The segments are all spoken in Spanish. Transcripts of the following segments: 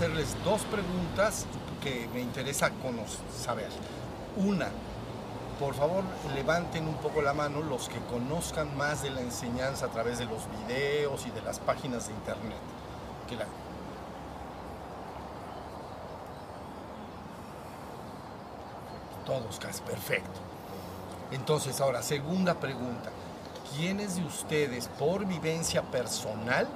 hacerles dos preguntas que me interesa saber. Una, por favor levanten un poco la mano los que conozcan más de la enseñanza a través de los videos y de las páginas de internet. Que la... Todos casi, perfecto. Entonces, ahora, segunda pregunta. ¿Quiénes de ustedes, por vivencia personal,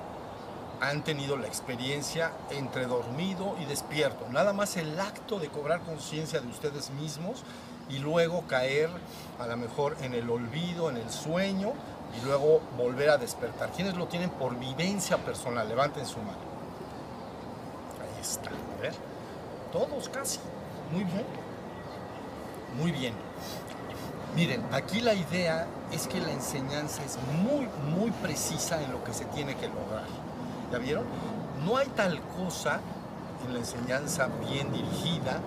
han tenido la experiencia entre dormido y despierto? Nada más el acto de cobrar conciencia de ustedes mismos y luego caer a lo mejor en el olvido, en el sueño y luego volver a despertar. ¿Quiénes lo tienen por vivencia personal? Levanten su mano. Ahí está. A ver. Todos casi. Muy bien. Muy bien. Miren, aquí la idea es que la enseñanza es muy, muy precisa en lo que se tiene que lograr. ¿Ya vieron? No hay tal cosa en la enseñanza bien dirigida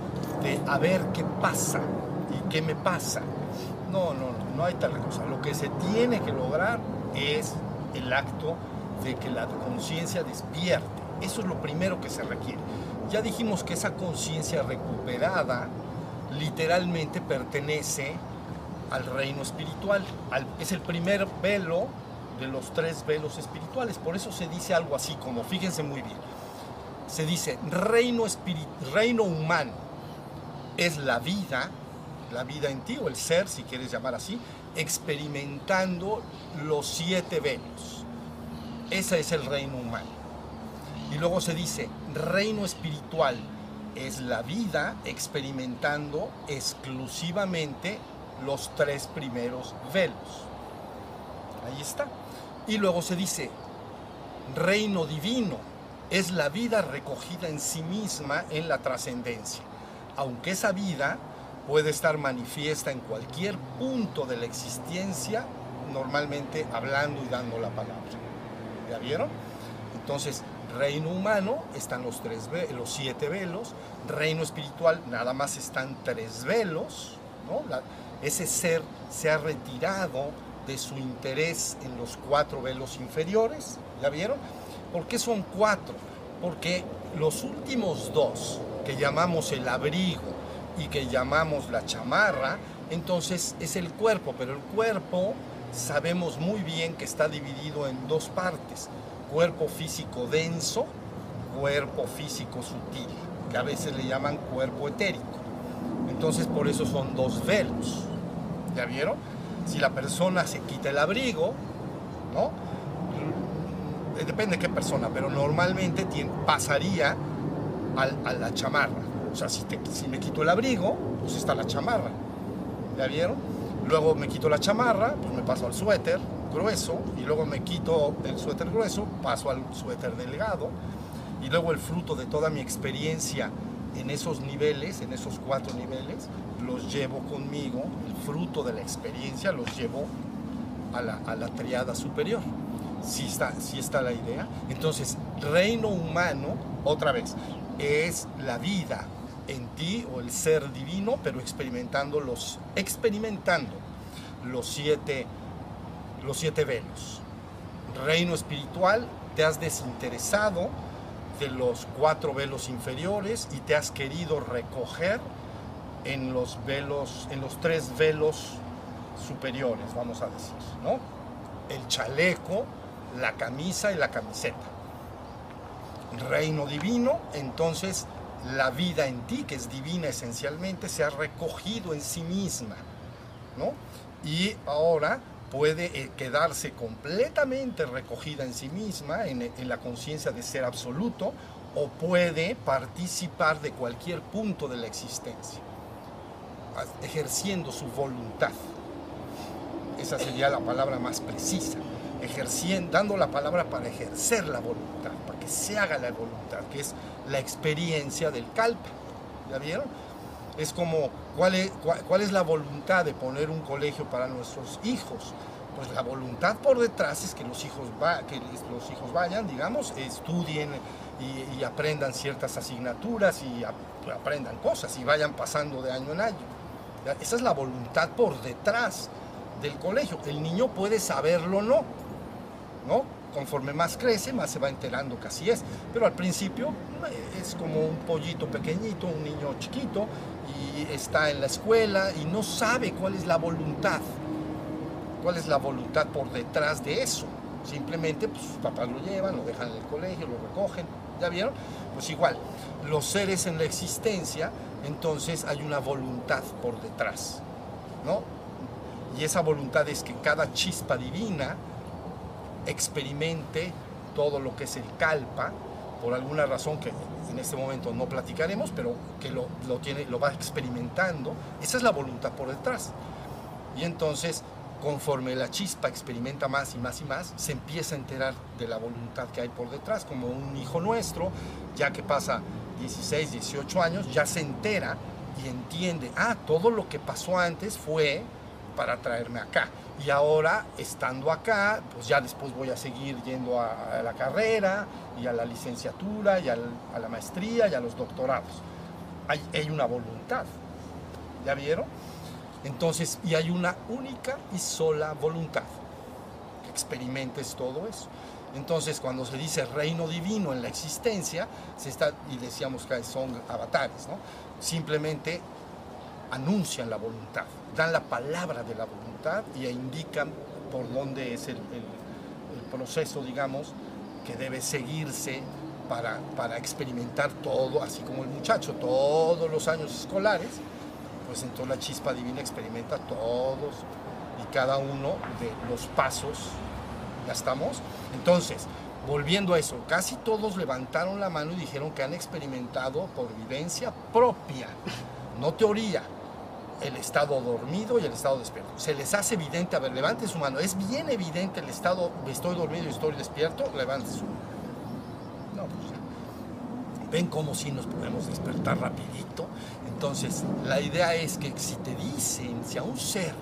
de a ver qué pasa y qué me pasa. No, no, no, no hay tal cosa. Lo que se tiene que lograr es el acto de que la conciencia despierte. Eso es lo primero que se requiere. Ya dijimos que esa conciencia recuperada literalmente pertenece al reino espiritual. es el primer velo de los tres velos espirituales. Por eso se dice algo así como, fíjense muy bien, se dice reino, reino humano es la vida, la vida en ti o el ser, si quieres llamar así, experimentando los siete velos. Ese es el reino humano. Y luego se dice reino espiritual es la vida experimentando exclusivamente los tres primeros velos. Ahí está. Y luego se dice, reino divino es la vida recogida en sí misma en la trascendencia, aunque esa vida puede estar manifiesta en cualquier punto de la existencia, normalmente hablando y dando la palabra. ¿Ya vieron? Entonces, reino humano están los, tres, los siete velos, reino espiritual nada más están tres velos, ¿no? ese ser se ha retirado de su interés en los cuatro velos inferiores, ¿ya vieron? ¿Por qué son cuatro? Porque los últimos dos, que llamamos el abrigo y que llamamos la chamarra, entonces es el cuerpo, pero el cuerpo sabemos muy bien que está dividido en dos partes, cuerpo físico denso, cuerpo físico sutil, que a veces le llaman cuerpo etérico. Entonces por eso son dos velos. ¿Ya vieron? Si la persona se quita el abrigo, ¿no? Eh, depende de qué persona, pero normalmente pasaría a la chamarra. O sea, si, si me quito el abrigo, pues está la chamarra. ¿Ya vieron? Luego me quito la chamarra, pues me paso al suéter grueso, y luego me quito el suéter grueso, paso al suéter delgado, y luego el fruto de toda mi experiencia en esos niveles, en esos cuatro niveles, los llevo conmigo, el fruto de la experiencia los llevo a la, a la triada superior. Si está, si está la idea. Entonces, reino humano, otra vez, es la vida en ti o el ser divino, pero experimentando los, experimentando los siete, los siete velos. Reino espiritual, te has desinteresado de los cuatro velos inferiores y te has querido recoger en los velos, en los tres velos superiores, vamos a decir, ¿no? El chaleco, la camisa y la camiseta. Reino divino, entonces la vida en ti, que es divina esencialmente, se ha recogido en sí misma, ¿no? Y ahora puede eh, quedarse completamente recogida en sí misma, en, la conciencia de ser absoluto, o puede participar de cualquier punto de la existencia, ejerciendo su voluntad. Esa sería la palabra más precisa, ejerciendo, dando la palabra para ejercer la voluntad, para que se haga la voluntad, que es la experiencia del kalpa. ¿Ya vieron? Es como, ¿cuál es, cuál, es la voluntad de poner un colegio para nuestros hijos? Pues la voluntad por detrás es que los hijos, va, que los hijos vayan, digamos, estudien y, aprendan ciertas asignaturas y aprendan cosas y vayan pasando de año en año. Esa es la voluntad por detrás del colegio. El niño puede saberlo o no, ¿no? conforme más crece, más se va enterando que así es. Pero al principio eh, es como un pollito pequeñito, un niño chiquito, y está en la escuela y no sabe cuál es la voluntad, cuál es la voluntad por detrás de eso. Simplemente pues, sus papás lo llevan, lo dejan en el colegio, lo recogen, ¿ya vieron? Pues igual, los seres en la existencia, entonces hay una voluntad por detrás, ¿no? Y esa voluntad es que cada chispa divina experimente todo lo que es el kalpa, por alguna razón que en este momento no platicaremos, pero que lo, tiene, lo va experimentando. Esa es la voluntad por detrás. Y entonces, conforme la chispa experimenta más y más y más, se empieza a enterar de la voluntad que hay por detrás, como un hijo nuestro, ya que pasa 16, 18 años, ya se entera y entiende, ah, todo lo que pasó antes fue para traerme acá. Y ahora, estando acá, pues ya después voy a seguir yendo a, la carrera y a la licenciatura y a la maestría y a los doctorados. Hay, hay una voluntad, ¿ya vieron? Entonces, y hay una única y sola voluntad, que experimentes todo eso. Entonces, cuando se dice reino divino en la existencia, se está, y decíamos que son avatares, ¿no? Simplemente anuncian la voluntad, dan la palabra de la voluntad y indican por dónde es el, proceso, digamos, que debe seguirse para, para, experimentar todo, así como el muchacho, todos los años escolares, pues entonces la chispa divina experimenta todos y cada uno de los pasos, ya estamos. Entonces, volviendo a eso, casi todos levantaron la mano y dijeron que han experimentado por vivencia propia, no teoría, el estado dormido y el estado despierto. Se les hace evidente, a ver, levante su mano, es bien evidente el estado, estoy dormido y estoy despierto, levante su mano. No, pues Ven cómo si nos podemos despertar rapidito. Entonces, la idea es que si te dicen, si a un ser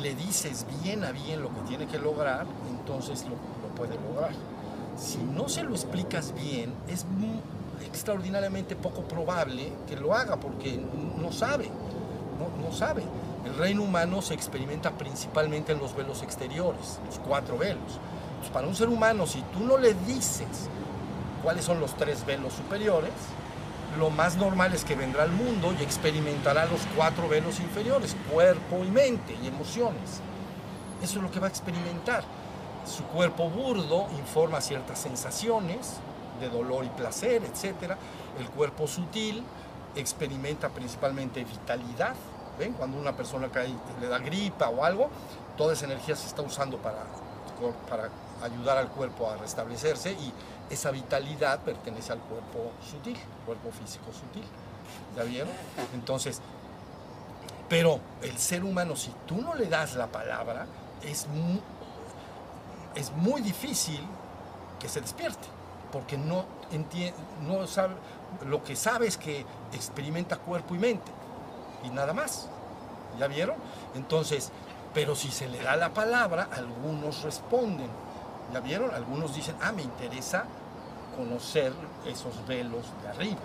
le dices bien a bien lo que tiene que lograr, entonces lo, lo puede lograr. Si no se lo explicas bien, es extraordinariamente poco probable que lo haga porque no sabe no, sabe. El reino humano se experimenta principalmente en los velos exteriores, los cuatro velos. para un ser humano, si tú no le dices cuáles son los tres velos superiores, lo más normal es que vendrá al mundo y experimentará los cuatro velos inferiores, cuerpo y mente y emociones. Eso es lo que va a experimentar. Su cuerpo burdo informa ciertas sensaciones de dolor y placer, etc. El cuerpo sutil experimenta principalmente vitalidad. ¿Ven? Cuando una persona cae, le da gripa o algo, toda esa energía se está usando para, para ayudar al cuerpo a restablecerse y esa vitalidad pertenece al cuerpo sutil, cuerpo físico sutil. ¿Ya vieron? Entonces, pero el ser humano, si tú no le das la palabra, es es muy difícil que se despierte, porque no, entiende, no sabe, lo que sabe es que experimenta cuerpo y mente y nada más. ¿Ya vieron? Entonces, pero si se le da la palabra, algunos responden. ¿Ya vieron? Algunos dicen, ah, me interesa conocer esos velos de arriba.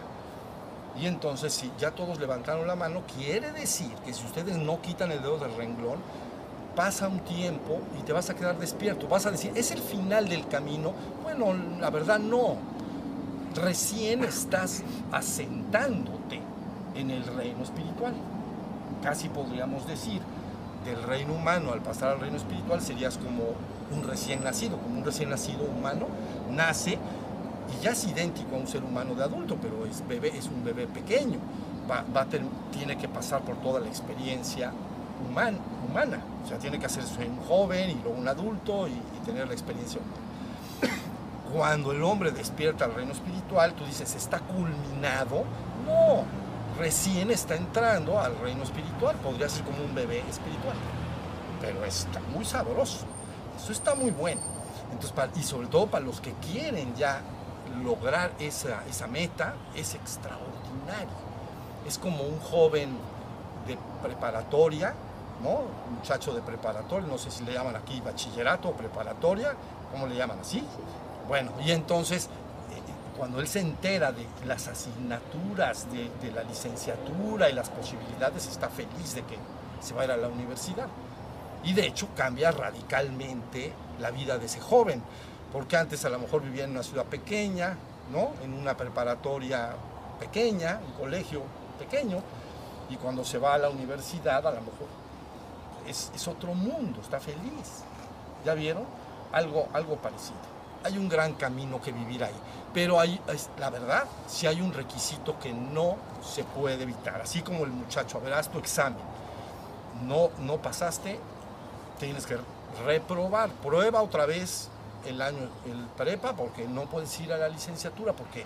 Y entonces, si ya todos levantaron la mano, quiere decir que si ustedes no quitan el dedo del renglón, pasa un tiempo y te vas a quedar despierto. Vas a decir, ¿es el final del camino? Bueno, la verdad no recién estás asentándote en el reino espiritual. Casi podríamos decir, del reino humano al pasar al reino espiritual serías como un recién nacido, como un recién nacido humano, nace y ya es idéntico a un ser humano de adulto, pero es, bebé, es un bebé pequeño, va, tiene que pasar por toda la experiencia humana, o sea, tiene que hacerse un joven y luego un adulto y, y tener la experiencia humana. Cuando el hombre despierta al reino espiritual, tú dices, ¿está culminado? No, recién está entrando al reino espiritual, podría ser como un bebé espiritual, pero está muy sabroso, eso está muy bueno. Entonces, y sobre todo para los que quieren ya lograr esa, esa meta, es extraordinario. Es como un joven de preparatoria, ¿no? Un muchacho de preparatoria, no sé si le llaman aquí bachillerato o preparatoria, ¿cómo le llaman así? Bueno, y entonces, eh, cuando él se entera de las asignaturas de, la licenciatura y las posibilidades, está feliz de que se va a ir a la universidad. Y de hecho cambia radicalmente la vida de ese joven, porque antes a lo mejor vivía en una ciudad pequeña, ¿no? En una preparatoria pequeña, un colegio pequeño, y cuando se va a la universidad a lo mejor es, es otro mundo, está feliz. ¿Ya vieron? Algo, algo parecido. Hay un gran camino que vivir ahí, pero hay, la verdad, si hay un requisito que no se puede evitar, así como el muchacho, a ver, haz tu examen, no, no pasaste, tienes que reprobar, prueba otra vez el año, el prepa, porque no puedes ir a la licenciatura, porque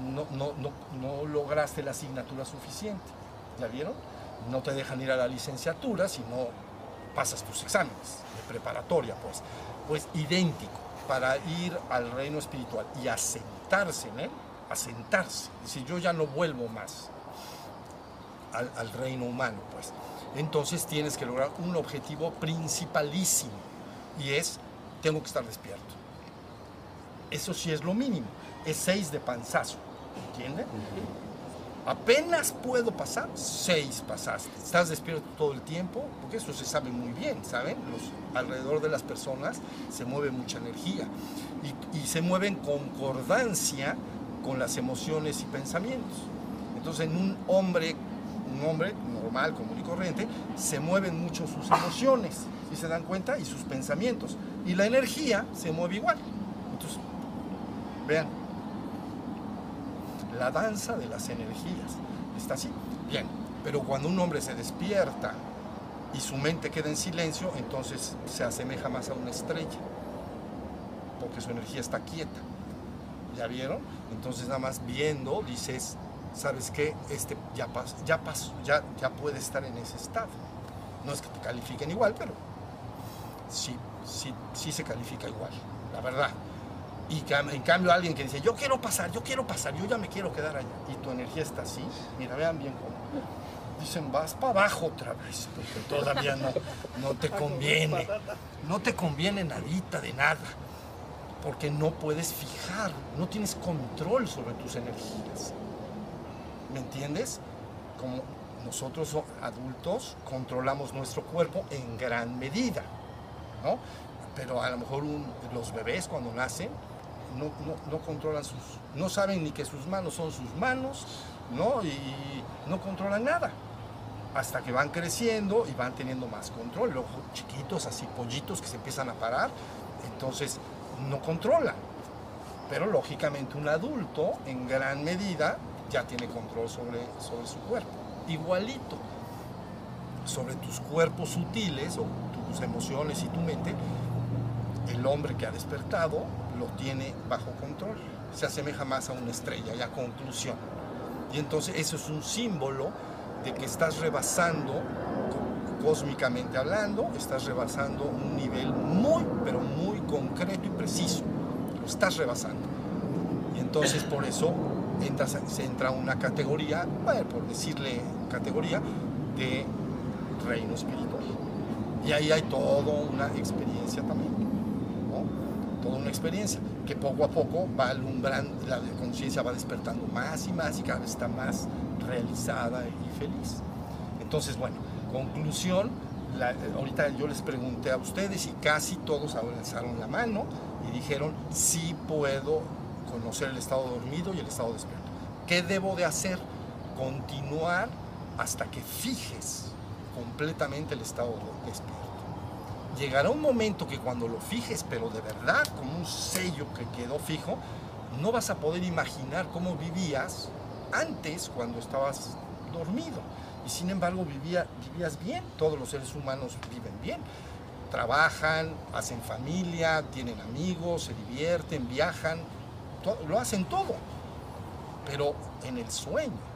no, no, no, no lograste la asignatura suficiente. ¿Ya vieron? No te dejan ir a la licenciatura si no pasas tus exámenes de preparatoria, pues. Pues idéntico, para ir al reino espiritual y asentarse en él, asentarse. Decir, yo ya no vuelvo más al, al reino humano, pues. Entonces tienes que lograr un objetivo principalísimo y es, tengo que estar despierto. Eso sí es lo mínimo, es seis de panzazo, ¿entienden? Apenas puedo pasar, seis pasaste. Estás despierto todo el tiempo, porque eso se sabe muy bien, ¿saben? Los, alrededor de las personas se mueve mucha energía y, y se mueve en concordancia con las emociones y pensamientos. Entonces, en un hombre, un hombre normal, común y corriente, se mueven mucho sus emociones, se dan cuenta, y sus pensamientos. Y la energía se mueve igual. Entonces, vean, la danza de las energías. Está así. Bien, pero cuando un hombre se despierta y su mente queda en silencio, entonces se asemeja más a una estrella, porque su energía está quieta. ¿Ya vieron? Entonces nada más viendo dices, ¿sabes qué? Este ya pasó, ya pasó, ya, ya puede estar en ese estado. No es que te califiquen igual, pero sí, sí, sí se califica igual, la verdad. Y en cambio alguien que dice, yo quiero pasar, yo quiero pasar, yo ya me quiero quedar allá. Y tu energía está así, mira, vean bien cómo. Dicen, vas para abajo otra vez, porque todavía no, no te conviene. No te conviene nadita de nada, porque no puedes fijar, no tienes control sobre tus energías. ¿Me entiendes? Como nosotros so- adultos controlamos nuestro cuerpo en gran medida, ¿no? Pero a lo mejor los bebés cuando nacen no, controlan sus, no saben ni que sus manos son sus manos, ¿no? Y no controlan nada. Hasta que van creciendo y van teniendo más control. Luego chiquitos, así pollitos que se empiezan a parar, entonces no controlan. Pero lógicamente un adulto en gran medida ya tiene control sobre, sobre su cuerpo. Igualito sobre tus cuerpos sutiles o tus emociones y tu mente, el hombre que ha despertado lo tiene bajo control. Se asemeja más a una estrella, ya conclusión. Y entonces eso es un símbolo de que estás rebasando, cósmicamente hablando, estás rebasando un nivel muy, pero muy concreto y preciso. Lo estás rebasando. Y entonces por eso entras, se entra una categoría, por decirle categoría, de reino espiritual. Y ahí hay toda una experiencia también, ¿no? Toda una experiencia que poco a poco va alumbrando, la conciencia va despertando más y más y cada vez está más realizada y feliz. Entonces, bueno, conclusión, ahorita yo les pregunté a ustedes y casi todos alzaron la mano y dijeron, sí puedo conocer el estado dormido y el estado despierto. ¿Qué debo de hacer? Continuar hasta que fijes completamente el estado despierto. Llegará un momento que cuando lo fijes, pero de verdad, como un sello que quedó fijo, no vas a poder imaginar cómo vivías antes cuando estabas dormido. Y sin embargo vivía, vivías bien, todos los seres humanos viven bien. Trabajan, hacen familia, tienen amigos, se divierten, viajan, lo hacen todo. Pero en el sueño,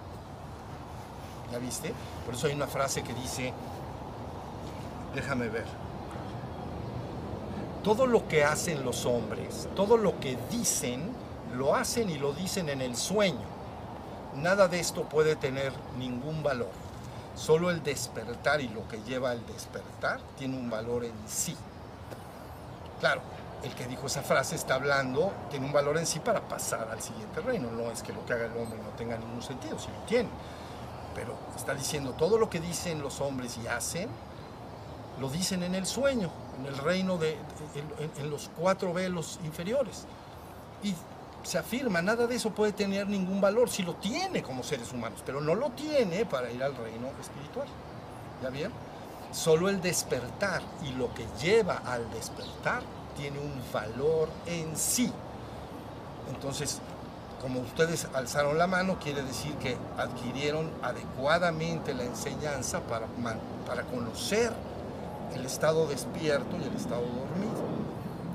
¿ya viste? Por eso hay una frase que dice, déjame ver, todo lo que hacen los hombres, todo lo que dicen, lo hacen y lo dicen en el sueño. Nada de esto puede tener ningún valor. Solo el despertar y lo que lleva al despertar tiene un valor en sí. Claro, el que dijo esa frase está hablando, tiene un valor en sí para pasar al siguiente reino. No es que lo que haga el hombre no tenga ningún sentido, si lo tiene. Pero está diciendo todo lo que dicen los hombres y hacen, lo dicen en el sueño. en el reino de, en, los cuatro velos inferiores. Y se afirma, nada de eso puede tener ningún valor, si lo tiene como seres humanos, pero no lo tiene para ir al reino espiritual. ¿Ya bien? Solo el despertar y lo que lleva al despertar tiene un valor en sí. Entonces, como ustedes alzaron la mano, quiere decir que adquirieron adecuadamente la enseñanza para, para conocer el estado despierto y el estado dormido.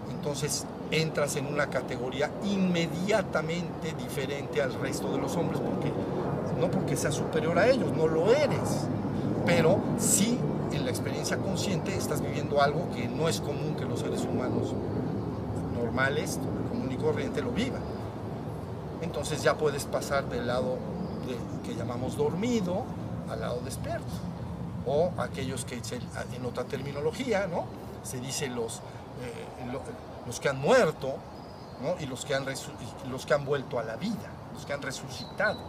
Entonces, entras en una categoría inmediatamente diferente al resto de los hombres, porque no porque seas superior a ellos, no lo eres, pero sí en la experiencia consciente estás viviendo algo que no es común que los seres humanos normales, común y corriente, lo vivan. Entonces ya puedes pasar del lado que llamamos dormido al lado despierto. O aquellos que en otra terminología, ¿no? Se dice los, eh, los que han muerto y los que han, los que han vuelto a la vida, los que han resucitado,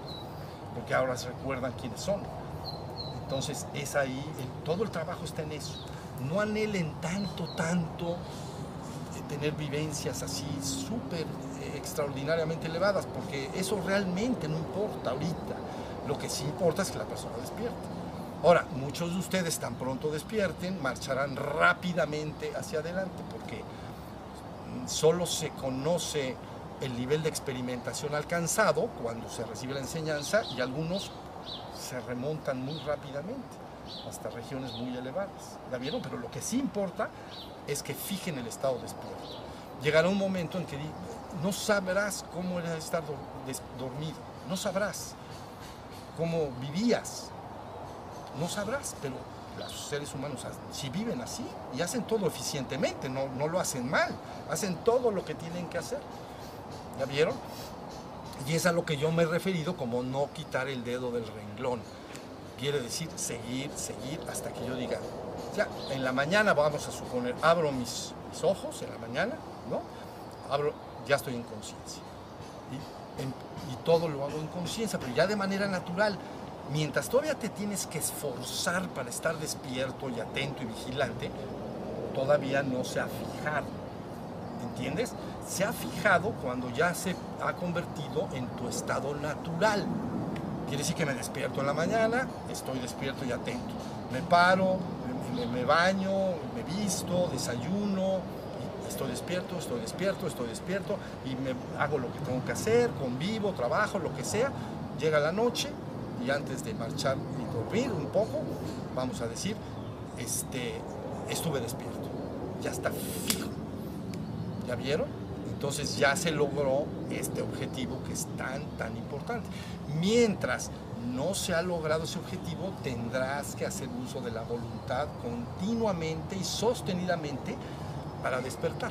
porque ahora se recuerdan quiénes son. Entonces es ahí, todo el trabajo está en eso. No anhelen tanto, tanto eh, tener vivencias así súper extraordinariamente elevadas, porque eso realmente no importa ahorita. Lo que sí importa es que la persona despierte. Ahora, muchos de ustedes tan pronto despierten, marcharán rápidamente hacia adelante, porque solo se conoce el nivel de experimentación alcanzado cuando se recibe la enseñanza y algunos se remontan muy rápidamente hasta regiones muy elevadas. ¿La vieron? Pero lo que sí importa es que fijen el estado despierto. Llegará un momento en que no sabrás cómo era estar dormido, no sabrás cómo vivías, no sabrás, pero los seres humanos si viven así y hacen todo eficientemente, no, no lo hacen mal, hacen todo lo que tienen que hacer. ¿Ya vieron? Y es a lo que yo me he referido como no quitar el dedo del renglón. Quiere decir seguir, seguir hasta que yo diga, ya, en la mañana vamos a suponer, abro mis, ojos en la mañana, ¿no? Abro, ya estoy en conciencia. Y, todo lo hago en conciencia, pero ya de manera natural mientras todavía te tienes que esforzar para estar despierto y atento y vigilante, todavía no se ha fijado. ¿Entiendes? Se ha fijado cuando ya se ha convertido en tu estado natural. Quiere decir que me despierto en la mañana, estoy despierto y atento. Me paro, me, baño, me visto, desayuno, estoy despierto, estoy despierto, estoy despierto y me hago lo que tengo que hacer, convivo, trabajo, lo que sea. Llega la noche, y antes de marchar y dormir un poco, vamos a decir, este, estuve despierto. Ya está fijo. ¿Ya vieron? Entonces ya se logró este objetivo que es tan, tan importante. Mientras no se ha logrado ese objetivo, tendrás que hacer uso de la voluntad continuamente y sostenidamente para despertar.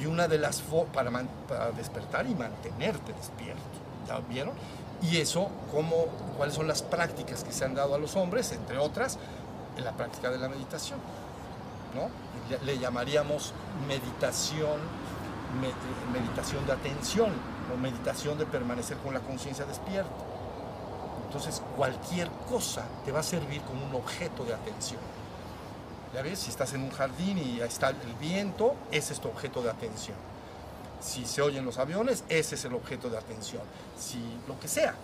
Y una de las para, para despertar y mantenerte despierto. ¿Ya vieron? Y eso, cómo, cuáles son las prácticas que se han dado a los hombres, entre otras, en la práctica de la meditación. ¿no? Le llamaríamos meditación, meditación de atención o meditación de permanecer con la conciencia despierta. Entonces, cualquier cosa te va a servir como un objeto de atención. Ya ves, si estás en un jardín y está el viento, ese es tu objeto de atención si se oyen los aviones, ese es el objeto de atención. Si lo que sea.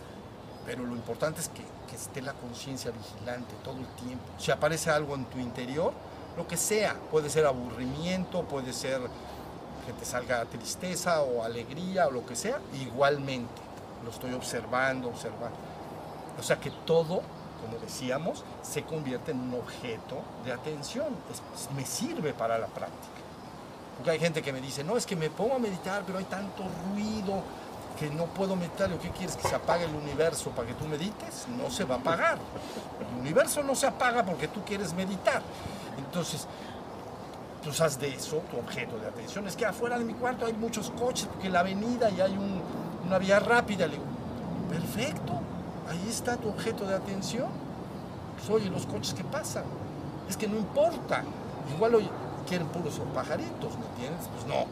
Pero lo importante es que, que esté la conciencia vigilante todo el tiempo. Si aparece algo en tu interior, lo que sea, puede ser aburrimiento, puede ser que te salga tristeza o alegría o lo que sea, igualmente lo estoy observando, observando. O sea que todo, como decíamos, se convierte en un objeto de atención, me sirve para la práctica. Porque hay gente que me dice, no, es que me pongo a meditar, pero hay tanto ruido que no puedo meditar. ¿Qué quieres? ¿Que se apague el universo para que tú medites? No se va a apagar. El universo no se apaga porque tú quieres meditar. Entonces, tú haz de eso tu objeto de atención. Es que afuera de mi cuarto hay muchos coches, porque la avenida y hay una vía rápida. Perfecto, ahí está tu objeto de atención. Pues, oye, los coches que pasan. Es que no importa. Igual, oye, quieren puros pajaritos, ¿me entiendes? Pues no.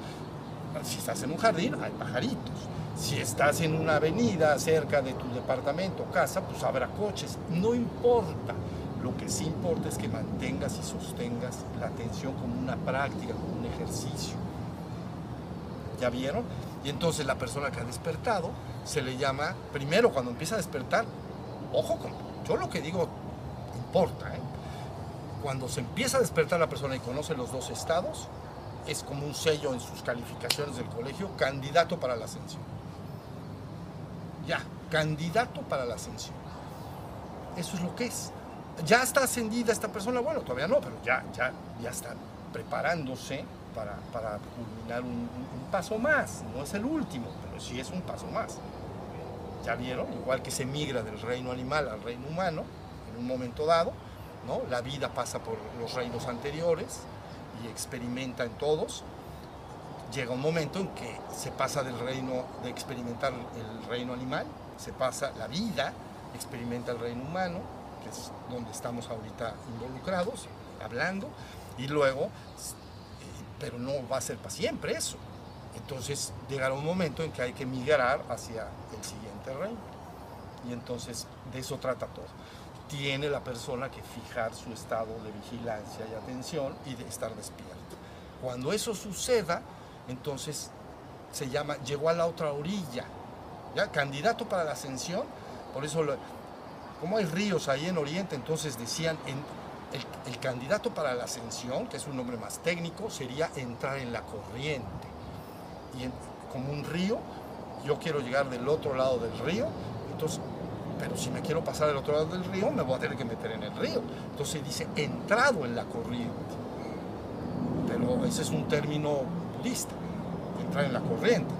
Si estás en un jardín, hay pajaritos. Si estás en una avenida cerca de tu departamento, casa, pues habrá coches. No importa. Lo que sí importa es que mantengas y sostengas la atención como una práctica, como un ejercicio. ¿Ya vieron? Y entonces la persona que ha despertado se le llama, primero cuando empieza a despertar, ojo con, yo lo que digo importa, ¿eh? cuando se empieza a despertar la persona y conoce los dos estados, es como un sello en sus calificaciones del colegio, candidato para la ascensión. Ya, candidato para la ascensión. Eso es lo que es. Ya está ascendida esta persona, bueno, todavía no, pero ya, ya, ya está preparándose para, para culminar un, un, paso más. No es el último, pero sí es un paso más. ¿Ya vieron? Igual que se migra del reino animal al reino humano en un momento dado, ¿no? La vida pasa por los reinos anteriores y experimenta en todos. Llega un momento en que se pasa del reino de experimentar el reino animal, se pasa la vida, experimenta el reino humano, que es donde estamos ahorita involucrados, hablando, y luego, pero no va a ser para siempre eso. Entonces llegará un momento en que hay que migrar hacia el siguiente reino. Y entonces de eso trata todo. Tiene la persona que fijar su estado de vigilancia y atención y de estar despierto. Cuando eso suceda, entonces se llama, llegó a la otra orilla, ¿ya? Candidato para la ascensión, por eso, lo, como hay ríos ahí en Oriente, entonces decían, en, el, candidato para la ascensión, que es un nombre más técnico, sería entrar en la corriente y como un río, yo quiero llegar del otro lado del río, entonces, pero si me quiero pasar del otro lado del río, me voy a tener que meter en el río. Entonces dice entrado en la corriente. Pero ese es un término budista, entrar en la corriente.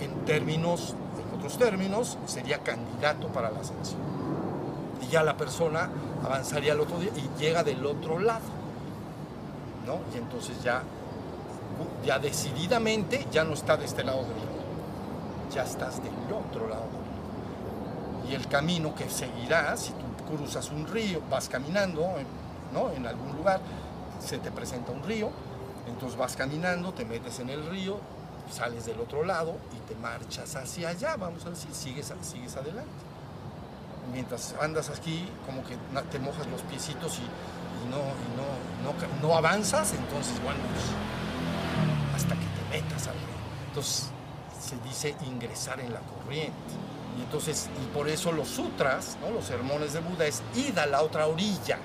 En términos, en otros términos, sería candidato para la ascensión. Y ya la persona avanzaría al otro día y llega del otro lado. ¿no? Y entonces ya ya decididamente ya no está de este lado del río, ya estás del otro lado del río. Y el camino que seguirás, si tú cruzas un río, vas caminando ¿no? en algún lugar, se te presenta un río, entonces vas caminando, te metes en el río, sales del otro lado y te marchas hacia allá, vamos a decir, sigues, sigues adelante. Mientras andas aquí, como que te mojas los piecitos y, no, no, no, avanzas, entonces, bueno, pues, hasta que te metas al río. Entonces se dice ingresar en la corriente. Y entonces, por eso los sutras, ¿no? los sermones de Buda es id a la otra orilla.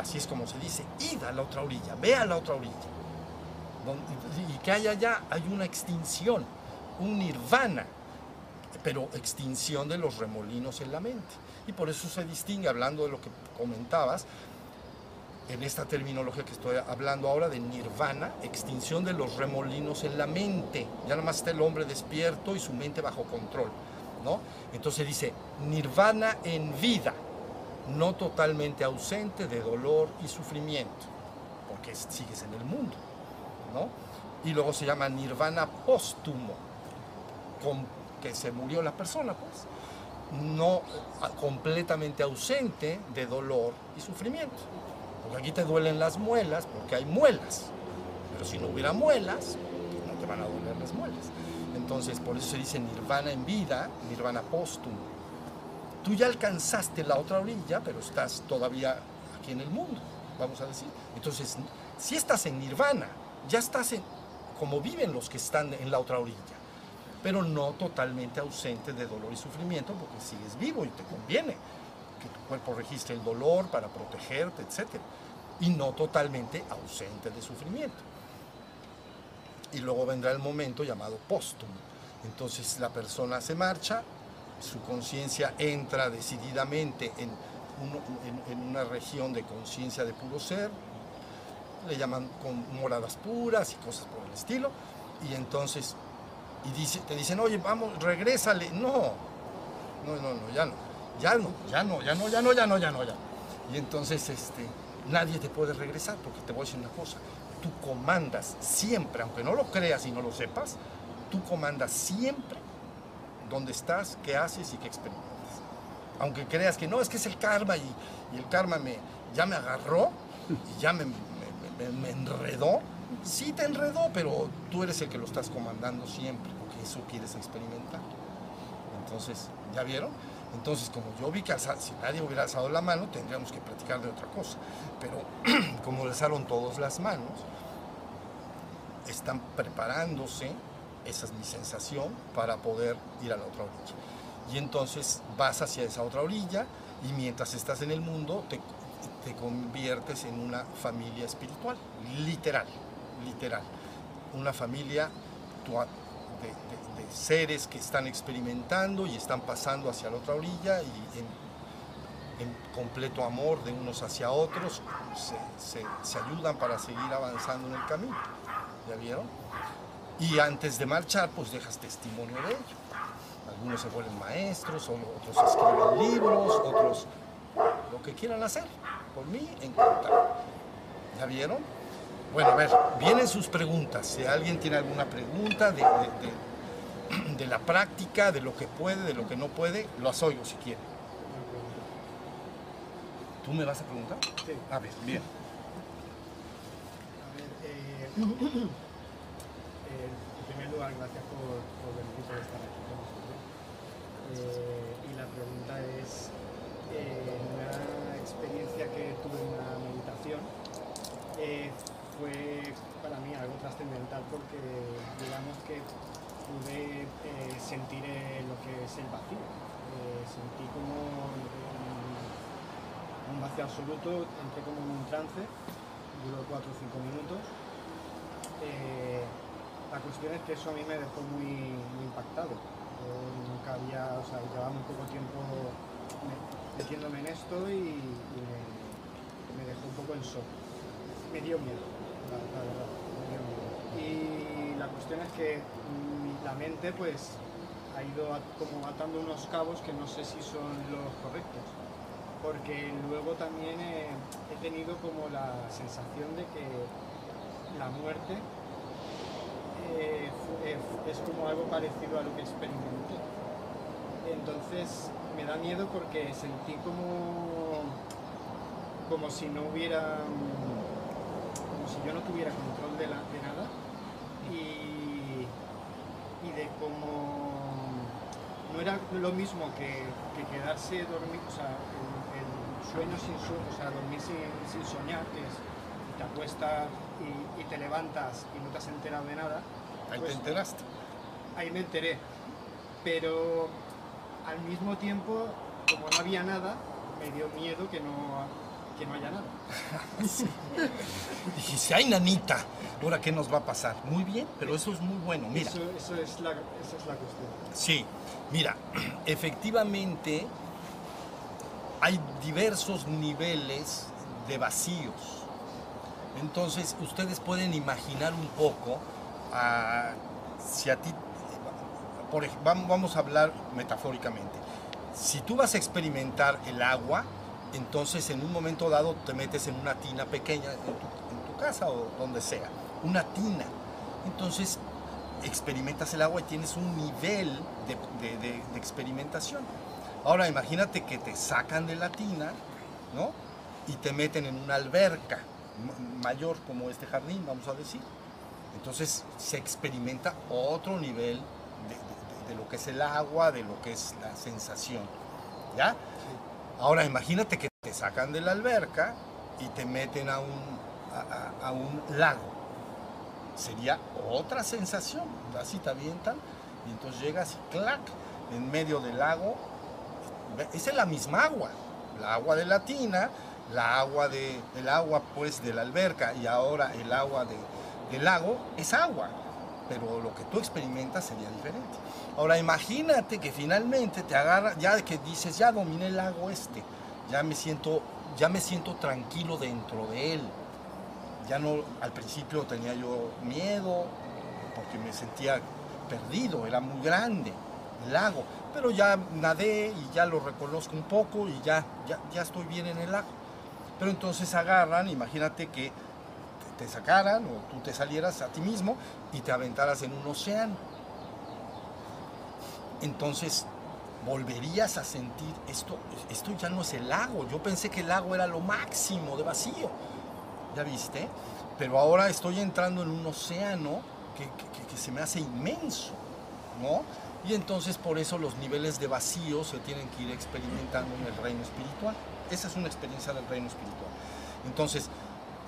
Así es como se dice, id a la otra orilla, ve a la otra orilla. Y que hay allá, hay una extinción, un nirvana, pero extinción de los remolinos en la mente. Y por eso se distingue, hablando de lo que comentabas, en esta terminología que estoy hablando ahora de nirvana, extinción de los remolinos en la mente. Ya nada más está el hombre despierto y su mente bajo control, ¿no? Entonces dice nirvana en vida, no totalmente ausente de dolor y sufrimiento, porque sigues en el mundo, ¿no? Y luego se llama nirvana póstumo, con que se murió la persona, pues, no completamente ausente de dolor y sufrimiento. Porque aquí te duelen las muelas porque hay muelas. Pero si no hubiera muelas, no te van a doler las muelas. Entonces, por eso se dice nirvana en vida, nirvana póstumo. Tú ya alcanzaste la otra orilla, pero estás todavía aquí en el mundo, vamos a decir. Entonces, si estás en nirvana, ya estás en, como viven los que están en la otra orilla, pero no totalmente ausente de dolor y sufrimiento, porque sigues vivo y te conviene que tu cuerpo registre el dolor para protegerte, etc. Y no totalmente ausente de sufrimiento. Y luego vendrá el momento llamado póstumo. Entonces la persona se marcha, su conciencia entra decididamente en, en una región de conciencia de puro ser, le llaman con moradas puras y cosas por el estilo, y entonces y te dicen, oye, vamos, regrésale. No, no, no, no, ya no ya no, ya no, ya no, ya no, ya no, ya no, ya. Y entonces este, nadie te puede regresar porque te voy a decir una cosa, tú comandas siempre, aunque no lo creas y no lo sepas, tú comandas siempre dónde estás, qué haces y qué experimentas. Aunque creas que no, es que es el karma y, el karma me, ya me agarró y ya me, me enredó. Sí te enredó, pero tú eres el que lo estás comandando siempre, porque eso quieres experimentar. Entonces, ¿ya vieron? Entonces, como yo vi que si nadie hubiera alzado la mano, tendríamos que platicar de otra cosa. Pero como alzaron todos las manos, están preparándose, esa es mi sensación, para poder ir a la otra orilla. Y entonces vas hacia esa otra orilla y mientras estás en el mundo te, te conviertes en una familia espiritual, literal, literal. Una familia de, seres que están experimentando y están pasando hacia la otra orilla y en, completo amor de unos hacia otros se ayudan para seguir avanzando en el camino. ¿Ya vieron? Y antes de marchar, pues dejas testimonio de ello. Algunos se vuelven maestros, otros escriben libros, otros lo que quieran hacer. Por mí, encantado. ¿Ya vieron? Bueno, a ver, vienen sus preguntas. Si alguien tiene alguna pregunta de, de, de, de la práctica, de lo que puede, de lo que no puede, lo oigo si quiere. ¿Tú me vas a preguntar? Sí. A ver, bien. A ver, eh, eh, en primer lugar, gracias por, por venir por estar aquí con nosotros. Eh, y la pregunta es, eh, una experiencia que tuve en una meditación eh, fue para mí algo trascendental porque digamos que pude eh, sentir eh, lo que es el vacío. Eh, sentí como un, un vacío absoluto, entré como en un trance, duró 4 o 5 minutos. La cuestión es que eso a mí me dejó muy, impactado. Nunca había, o sea, llevaba muy poco tiempo me- metiéndome en esto y, y me, me dejó un poco en shock. Me dio miedo, Y la cuestión es que mm, la mente pues ha ido como atando unos cabos que no sé si son los correctos. Porque luego también he tenido como la sensación de que la muerte eh, eh, es como algo parecido a lo que experimenté. Entonces me da miedo porque sentí como, como si no hubiera, mm, si yo no tuviera control de, la- de nada y, y de cómo no era lo mismo que, que quedarse dormido, o sea, el, el sueño sin sueño, o sea, dormir sin, sin soñar, que es te acuestas y, y te levantas y no te has enterado de nada. Ahí pues, te enteraste. ahí me enteré. Pero al mismo tiempo, como no había nada, me dio miedo que no, que no haya nada. Dijiste, ay, nanita, ¿ahora qué nos va a pasar? Muy bien, pero eso es muy bueno. Mira, Eso, eso es la, esa es la cuestión. sí, mira, efectivamente hay diversos niveles de vacíos. Entonces, ustedes pueden imaginar un poco ah, si a ti, por vamos a hablar metafóricamente. Si tú vas a experimentar el agua, entonces en un momento dado te metes en una tina pequeña en tu, casa o donde sea, una tina. Entonces experimentas el agua y tienes un nivel de, de- experimentación. Ahora imagínate que te sacan de la tina, ¿no? Y te meten en una alberca ma- mayor como este jardín, vamos a decir. Entonces se experimenta otro nivel de, lo que es el agua, de lo que es la sensación. ¿Ya? Ahora imagínate que te sacan de la alberca y te meten a un, a, un lago. Sería otra sensación. Así te avientan y entonces llegas y clac, en medio del lago. Esa es la misma agua. La agua de la tina, la agua de, el agua pues de la alberca y ahora el agua de, del lago es agua. Pero lo que tú experimentas sería diferente. Ahora imagínate que finalmente te agarra, ya que dices, ya dominé el lago este, ya me siento, ya me siento tranquilo dentro de él. Ya no, al principio tenía yo miedo, porque me sentía perdido, era muy grande el lago, pero ya nadé y ya lo reconozco un poco y ya, ya, ya estoy bien en el lago. Pero entonces agarran, imagínate que te sacaran o tú te salieras a ti mismo y te aventaras en un océano. Entonces volverías a sentir esto, esto ya no es el lago. Yo pensé que el lago era lo máximo de vacío. ¿Ya viste? Pero ahora estoy entrando en un océano que, que- que- se me hace inmenso. ¿no? Y entonces por eso los niveles de vacío se tienen que ir experimentando en el reino espiritual. Esa es una experiencia del reino espiritual. Entonces,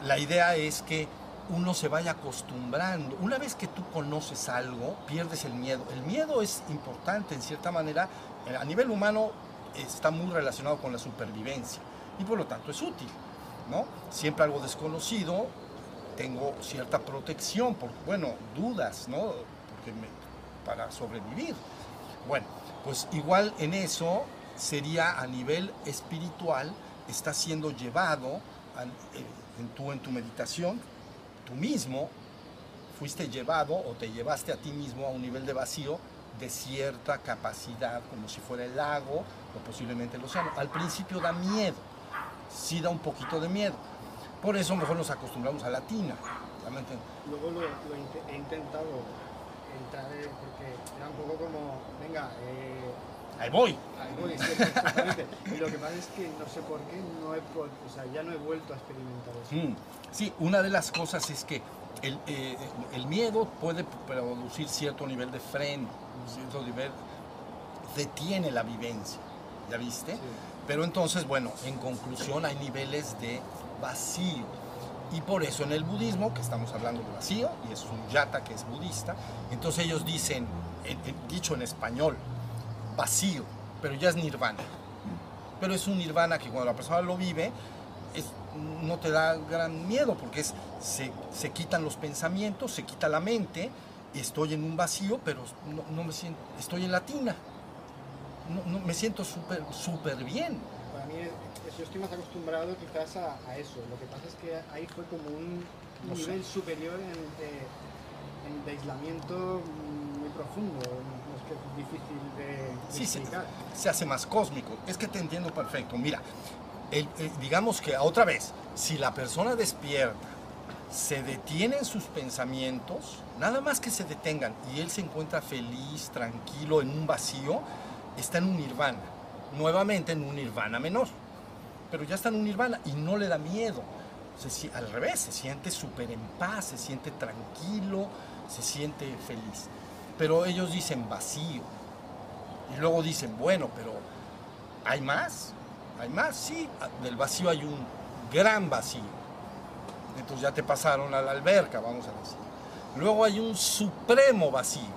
la idea es que uno se vaya acostumbrando. Una vez que tú conoces algo, pierdes el miedo. El miedo es importante en cierta manera. eh, A nivel humano está muy relacionado con la supervivencia y por lo tanto es útil. ¿no? Siempre algo desconocido, tengo cierta protección, por, bueno, dudas, ¿no? Para sobrevivir. Bueno, pues igual en eso sería a nivel espiritual, está siendo llevado eh, tu, en tu meditación, tú mismo fuiste llevado o te llevaste a ti mismo a un nivel de vacío de cierta capacidad, como si fuera el lago o posiblemente el océano. Al principio da miedo, sí da un poquito de miedo. Por eso mejor nos acostumbramos a la tina. Luego lo, lo he intentado entrar, eh, porque era un poco como, venga, eh, Ahí voy. ahí voy, sí, exactamente. Y lo que pasa es que no sé por qué, no he, o sea, ya no he vuelto a experimentar eso. Mm, Sí, una de las cosas es que el, eh, el miedo puede producir cierto nivel de freno, cierto nivel, detiene la vivencia, ¿ya viste? Sí. Pero entonces, bueno, en conclusión hay niveles de vacío. Y por eso en el budismo, que estamos hablando de vacío, y es un yata que es budista, entonces ellos dicen, en- en- dicho en español, vacío, pero ya es nirvana. Pero es un nirvana que cuando la persona lo vive, es- no te da gran miedo, porque es, se, se quitan los pensamientos, se quita la mente, y estoy en un vacío, pero no, no me siento, estoy en la tina. No, no, me siento súper súper bien. Para mí, es- yo estoy más acostumbrado quizás a, a eso. Lo que pasa es que ahí fue como un sé. nivel superior en, de, en de aislamiento muy profundo. Es que es difícil de, Sí, explicar. se hace más cósmico. Es que te entiendo perfecto. Mira, el- el- digamos que otra vez, si la persona despierta, se detiene en sus pensamientos, nada más que se detengan y él se encuentra feliz, tranquilo, en un vacío, está en un nirvana. Nuevamente en un nirvana menor. Pero ya está en un nirvana y no le da miedo. Se al revés, se siente súper en paz, se siente tranquilo, se siente feliz. Pero ellos dicen vacío. Y luego dicen, bueno, pero ¿hay más? ¿Hay más? Sí, del vacío hay un gran vacío. Entonces ya te pasaron a la alberca, vamos a decir. Luego hay un supremo vacío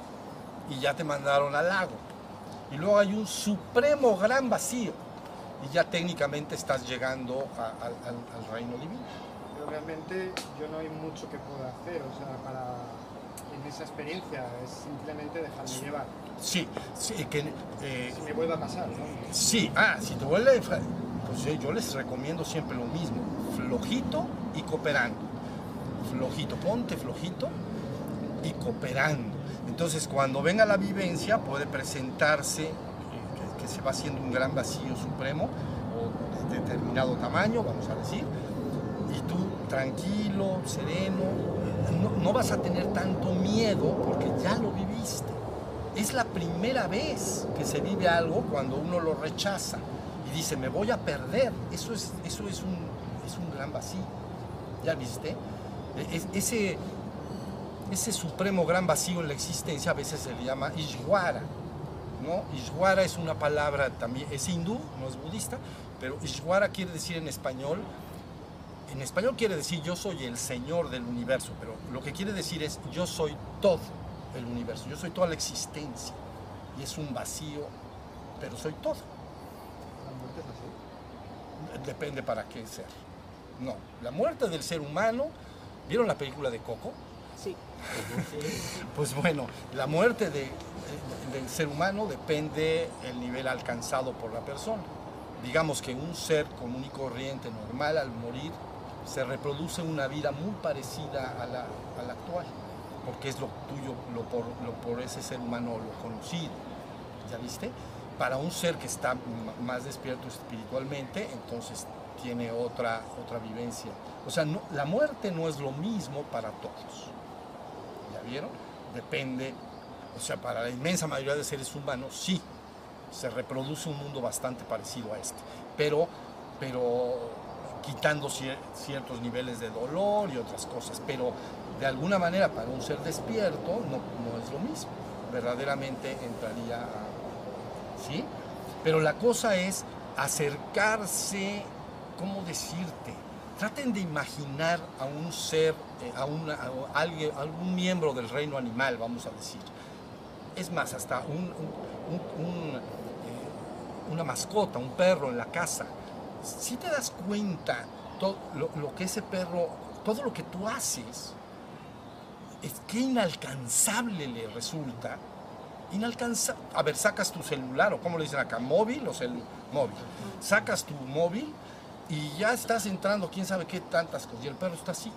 y ya te mandaron al lago. Y luego hay un supremo gran vacío y ya técnicamente estás llegando al- al- reino divino. Pero realmente yo no hay mucho que pueda hacer, o sea, para esa experiencia es simplemente dejarme llevar. Sí, sí, que, eh, Si me vuelve a pasar, ¿no? Sí, ah, si te vuelve, pues eh, yo les recomiendo siempre lo mismo, flojito y cooperando. Flojito, ponte flojito y cooperando. Entonces, cuando venga la vivencia, puede presentarse eh, que, que se va haciendo un gran vacío supremo o de determinado tamaño, vamos a decir, y tú tranquilo, sereno, no, vas a tener tanto miedo porque ya lo viviste. Es la primera vez que se vive algo cuando uno lo rechaza y dice, me voy a perder. Eso es, eso es, un, es un gran vacío. ¿Ya viste? E- es- ese, ese supremo gran vacío en la existencia a veces se le llama Ishwara. ¿no? Ishwara es una palabra también, es hindú, no es budista, pero Ishwara quiere decir en español, en español quiere decir yo soy el Señor del universo, pero lo que quiere decir es yo soy todo el universo, yo soy toda la existencia. Y es un vacío, pero soy todo. La muerte es así. Depende para qué ser. No, la muerte del ser humano, ¿vieron la película de Coco? Sí. Pues bueno, la muerte de- de- del ser humano depende del nivel alcanzado por la persona. Digamos que un ser común y corriente, normal, al morir, se reproduce una vida muy parecida a la, actual, porque es lo tuyo, lo por, lo por ese ser humano, lo conocido. ¿Ya viste? Para un ser que está más despierto espiritualmente, entonces tiene otra, otra vivencia. O sea, la muerte no es lo mismo para todos. ¿Ya vieron? Depende, o sea, para la inmensa mayoría de seres humanos sí, se reproduce un mundo bastante parecido a este, pero, pero quitando cier- ciertos niveles de dolor y otras cosas, pero de alguna manera para un ser despierto no, es lo mismo. verdaderamente entraría a... ¿Sí? Pero la cosa es acercarse, ¿cómo decirte? Traten de imaginar a un ser, eh, a, una, alguien, algún miembro del reino animal, vamos a decir. Es más, hasta un, eh, una mascota, un perro en la casa. Si te das cuenta todo lo, lo que ese perro, todo lo que tú haces, es que inalcanzable le resulta. Inalcanzable. A ver, sacas tu celular, o como le dicen acá, móvil o celu móvil. Sacas tu móvil y ya estás entrando, quién sabe qué tantas cosas. Y el perro está así.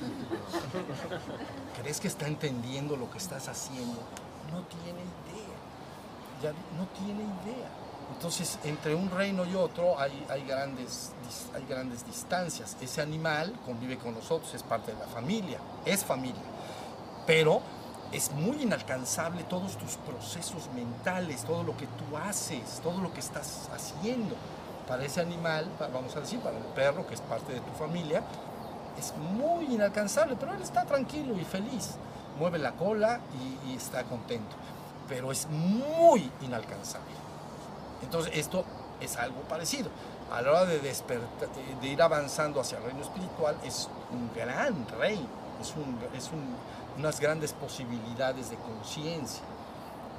¿Crees que está entendiendo lo que estás haciendo? No tiene idea. Ya no tiene idea. Entonces, entre un reino y otro hay, grandes, hay grandes distancias. Ese animal convive con nosotros, es parte de la familia, es familia. Pero es muy inalcanzable todos tus procesos mentales, todo lo que tú haces, todo lo que estás haciendo. Para ese animal, vamos a decir, para el perro, que es parte de tu familia, es muy inalcanzable, pero él está tranquilo y feliz. Mueve la cola y está contento. Pero es muy inalcanzable. Entonces, esto es algo parecido. A la hora de despertar, de ir avanzando hacia el reino espiritual, es un gran reino, es, un, es un- unas grandes posibilidades de conciencia.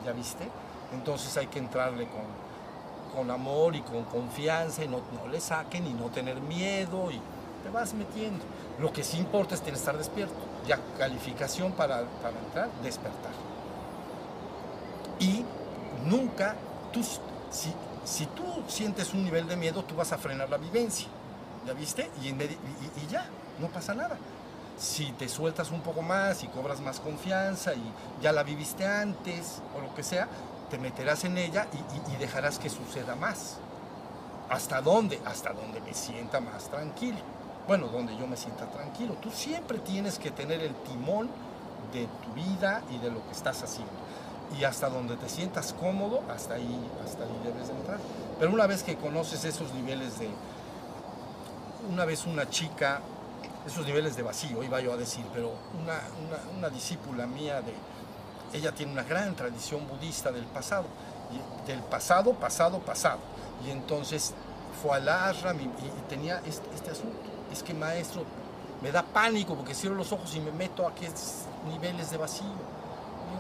¿Ya viste? Entonces hay que entrarle con, con amor y con confianza y no, no le saquen y no tener miedo y te vas metiendo. Lo que sí importa es tener estar despierto. Ya calificación para, para entrar, despertar. Y nunca, tú, si, si tú sientes un nivel de miedo, tú vas a frenar la vivencia. ¿Ya viste? Y, ya, no pasa nada. Si te sueltas un poco más y cobras más confianza y ya la viviste antes o lo que sea, te meterás en ella y, y- y dejarás que suceda más. ¿Hasta dónde? Hasta donde me sienta más tranquilo. Bueno, donde yo me sienta tranquilo. Tú siempre tienes que tener el timón de tu vida y de lo que estás haciendo. Y hasta donde te sientas cómodo, hasta ahí, hasta ahí debes de entrar. Pero una vez que conoces esos niveles de... Una vez una chica, esos niveles de vacío, iba yo a decir, pero una, una, discípula mía de... Ella tiene una gran tradición budista del pasado, y- del pasado, pasado, pasado. Y entonces fue al ashram y tenía este, este asunto. Es que maestro, me da pánico porque cierro los ojos y me meto a aquellos niveles de vacío.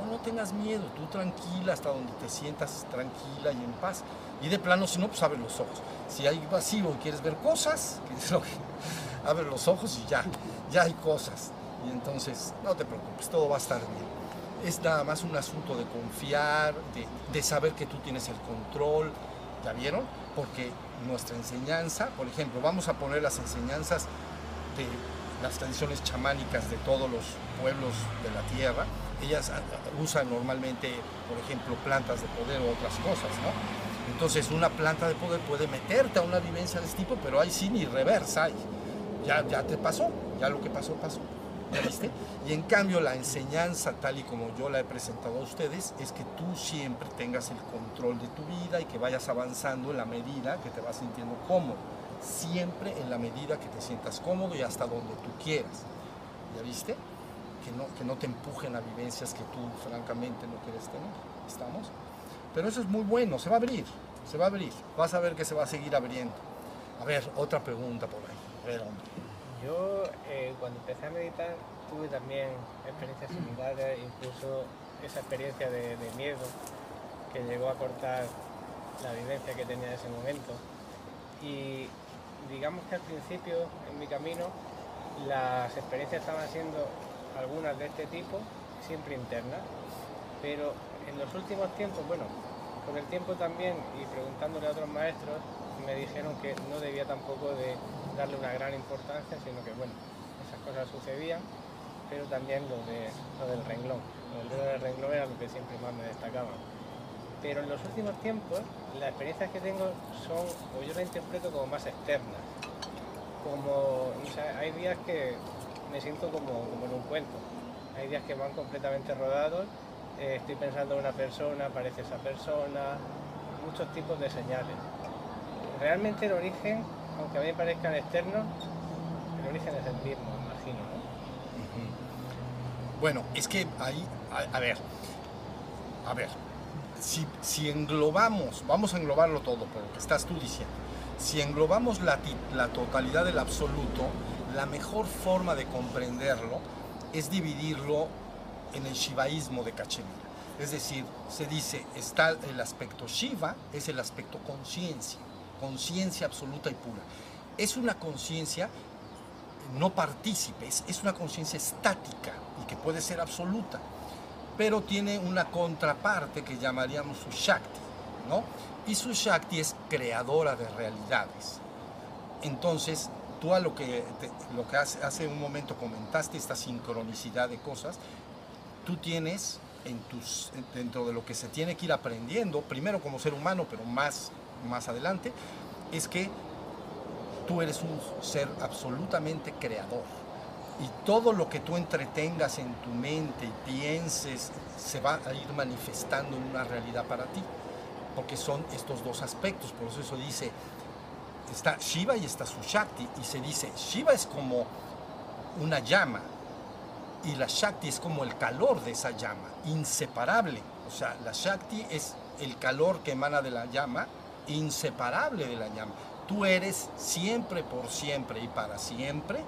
No tengas miedo, tú tranquila hasta donde te sientas tranquila y en paz. Y de plano, si no, pues abre los ojos. Si hay vacío y quieres ver cosas, es lo que- abre los ojos y ya, ya hay cosas. Y entonces, no te preocupes, todo va a estar bien. Es nada más un asunto de confiar, de, de saber que tú tienes el control. ¿Ya vieron? Porque nuestra enseñanza, por ejemplo, vamos a poner las enseñanzas de las tradiciones chamánicas de todos los pueblos de la tierra, ellas ah, usan normalmente, por ejemplo, plantas de poder o otras cosas, ¿no? Entonces, una planta de poder puede meterte a una vivencia de este tipo, pero ahí sí ni reversa hay. Ya, ya te pasó, ya lo que pasó, pasó. ¿Ya viste? Y en cambio, la enseñanza, tal y como yo la he presentado a ustedes, es que tú siempre tengas el control de tu vida y que vayas avanzando en la medida que te vas sintiendo cómodo siempre en la medida que te sientas cómodo y hasta donde tú quieras. ¿Ya viste? Que no, que no te empujen a vivencias que tú francamente no quieres tener. ¿Estamos? Pero eso es muy bueno, se va a abrir, se va a abrir. Vas a ver que se va a seguir abriendo. A ver, otra pregunta por ahí. A. Yo eh, cuando empecé a meditar tuve también experiencias similares, incluso esa experiencia de, de miedo que llegó a cortar la vivencia que tenía en ese momento. Y digamos que al principio en mi camino las experiencias estaban siendo algunas de este tipo, siempre internas, pero en los últimos tiempos, bueno, con el tiempo también y preguntándole a otros maestros, me dijeron que no debía tampoco de darle una gran importancia, sino que bueno, esas cosas sucedían, pero también lo, de, del renglón. Lo del renglón era lo que siempre más me destacaba. Pero en los últimos tiempos, las experiencias que tengo son, o yo las interpreto como más externas. Como, hay días que me siento como, como en un cuento. Hay días que van completamente rodados, eh, estoy pensando en una persona, aparece esa persona, muchos tipos de señales. Realmente el origen, aunque a mí parezcan externos, el origen es el mismo, imagino, ¿no? Bueno, es que ahí, a, ver, a ver, si, si englobamos, vamos a englobarlo todo, por lo que estás tú diciendo, si englobamos la, la totalidad del absoluto, la mejor forma de comprenderlo es dividirlo en el shivaísmo de Cachemira. Es decir, se dice, está el aspecto Shiva, es el aspecto conciencia, conciencia absoluta y pura. Es una conciencia no partícipe, es, es una conciencia estática y que puede ser absoluta, pero tiene una contraparte que llamaríamos su Shakti, ¿no? Y su Shakti es creadora de realidades. Entonces, tú a lo que, lo que hace, hace un momento comentaste, esta sincronicidad de cosas, tú tienes en tus, dentro de lo que se tiene que ir aprendiendo, primero como ser humano, pero más, más adelante, es que tú eres un ser absolutamente creador. Y todo lo que tú entretengas en tu mente y pienses se va a ir manifestando en una realidad para ti. Porque son estos dos aspectos. Por eso eso dice, está Shiva y está su Shakti. Y se dice, Shiva es como una llama y la Shakti es como el calor de esa llama, inseparable. O sea, la Shakti es el calor que emana de la llama, inseparable de la llama. Tú eres siempre, por siempre y para siempre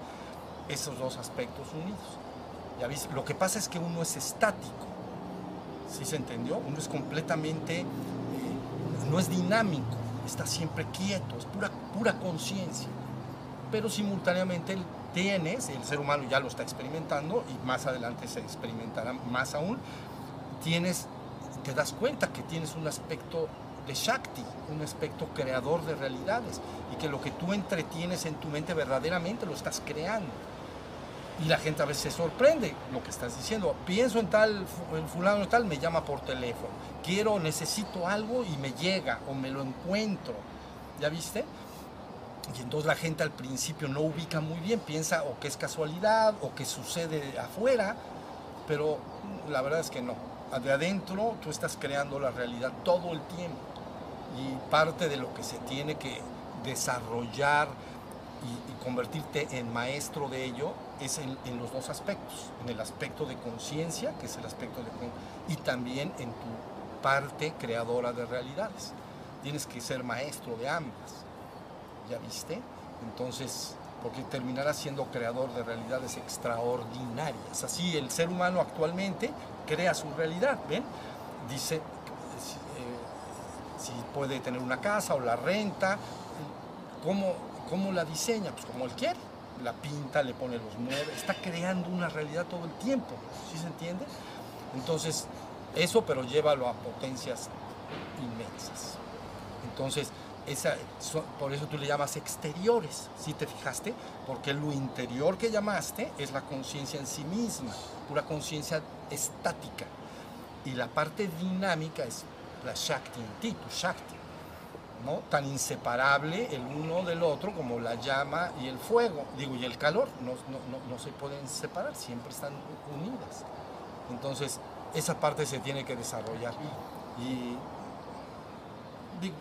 esos dos aspectos unidos. ¿Ya viste? Lo que pasa es que uno es estático. ¿Sí se entendió? Uno es completamente, eh, no es dinámico, está siempre quieto, es pura, pura conciencia. Pero simultáneamente tienes, el ser humano ya lo está experimentando y más adelante se experimentará más aún, tienes, te das cuenta que tienes un aspecto de Shakti, un aspecto creador de realidades y que lo que tú entretienes en tu mente verdaderamente lo estás creando. Y la gente a veces se sorprende lo que estás diciendo. Pienso en tal, en fulano tal, me llama por teléfono. Quiero, necesito algo y me llega o me lo encuentro. ¿Ya viste? Y entonces la gente al principio no ubica muy bien, piensa o que es casualidad o que sucede afuera, pero la verdad es que no. De adentro tú estás creando la realidad todo el tiempo. Y parte de lo que se tiene que desarrollar y, convertirte en maestro de ello es en, en los dos aspectos, en el aspecto de conciencia, que es el aspecto de... y también en tu parte creadora de realidades. Tienes que ser maestro de ambas. ¿Ya viste? Entonces, porque terminarás siendo creador de realidades extraordinarias. Así el ser humano actualmente crea su realidad, ¿ven? Dice eh, si puede tener una casa o la renta, ¿cómo, cómo la diseña? Pues como él quiere. La pinta, le pone los muebles, está creando una realidad todo el tiempo, ¿sí se entiende? Entonces, eso, pero llévalo a potencias inmensas. Entonces, esa, so- por eso tú le llamas exteriores, ¿sí te fijaste? Porque lo interior que llamaste es la conciencia en sí misma, pura conciencia estática. Y la parte dinámica es la Shakti en ti, tu Shakti, ¿no? Tan inseparable el uno del otro como la llama y el fuego, digo, y el calor, no, no, no se pueden separar, siempre están unidas. Entonces, esa parte se tiene que desarrollar. Y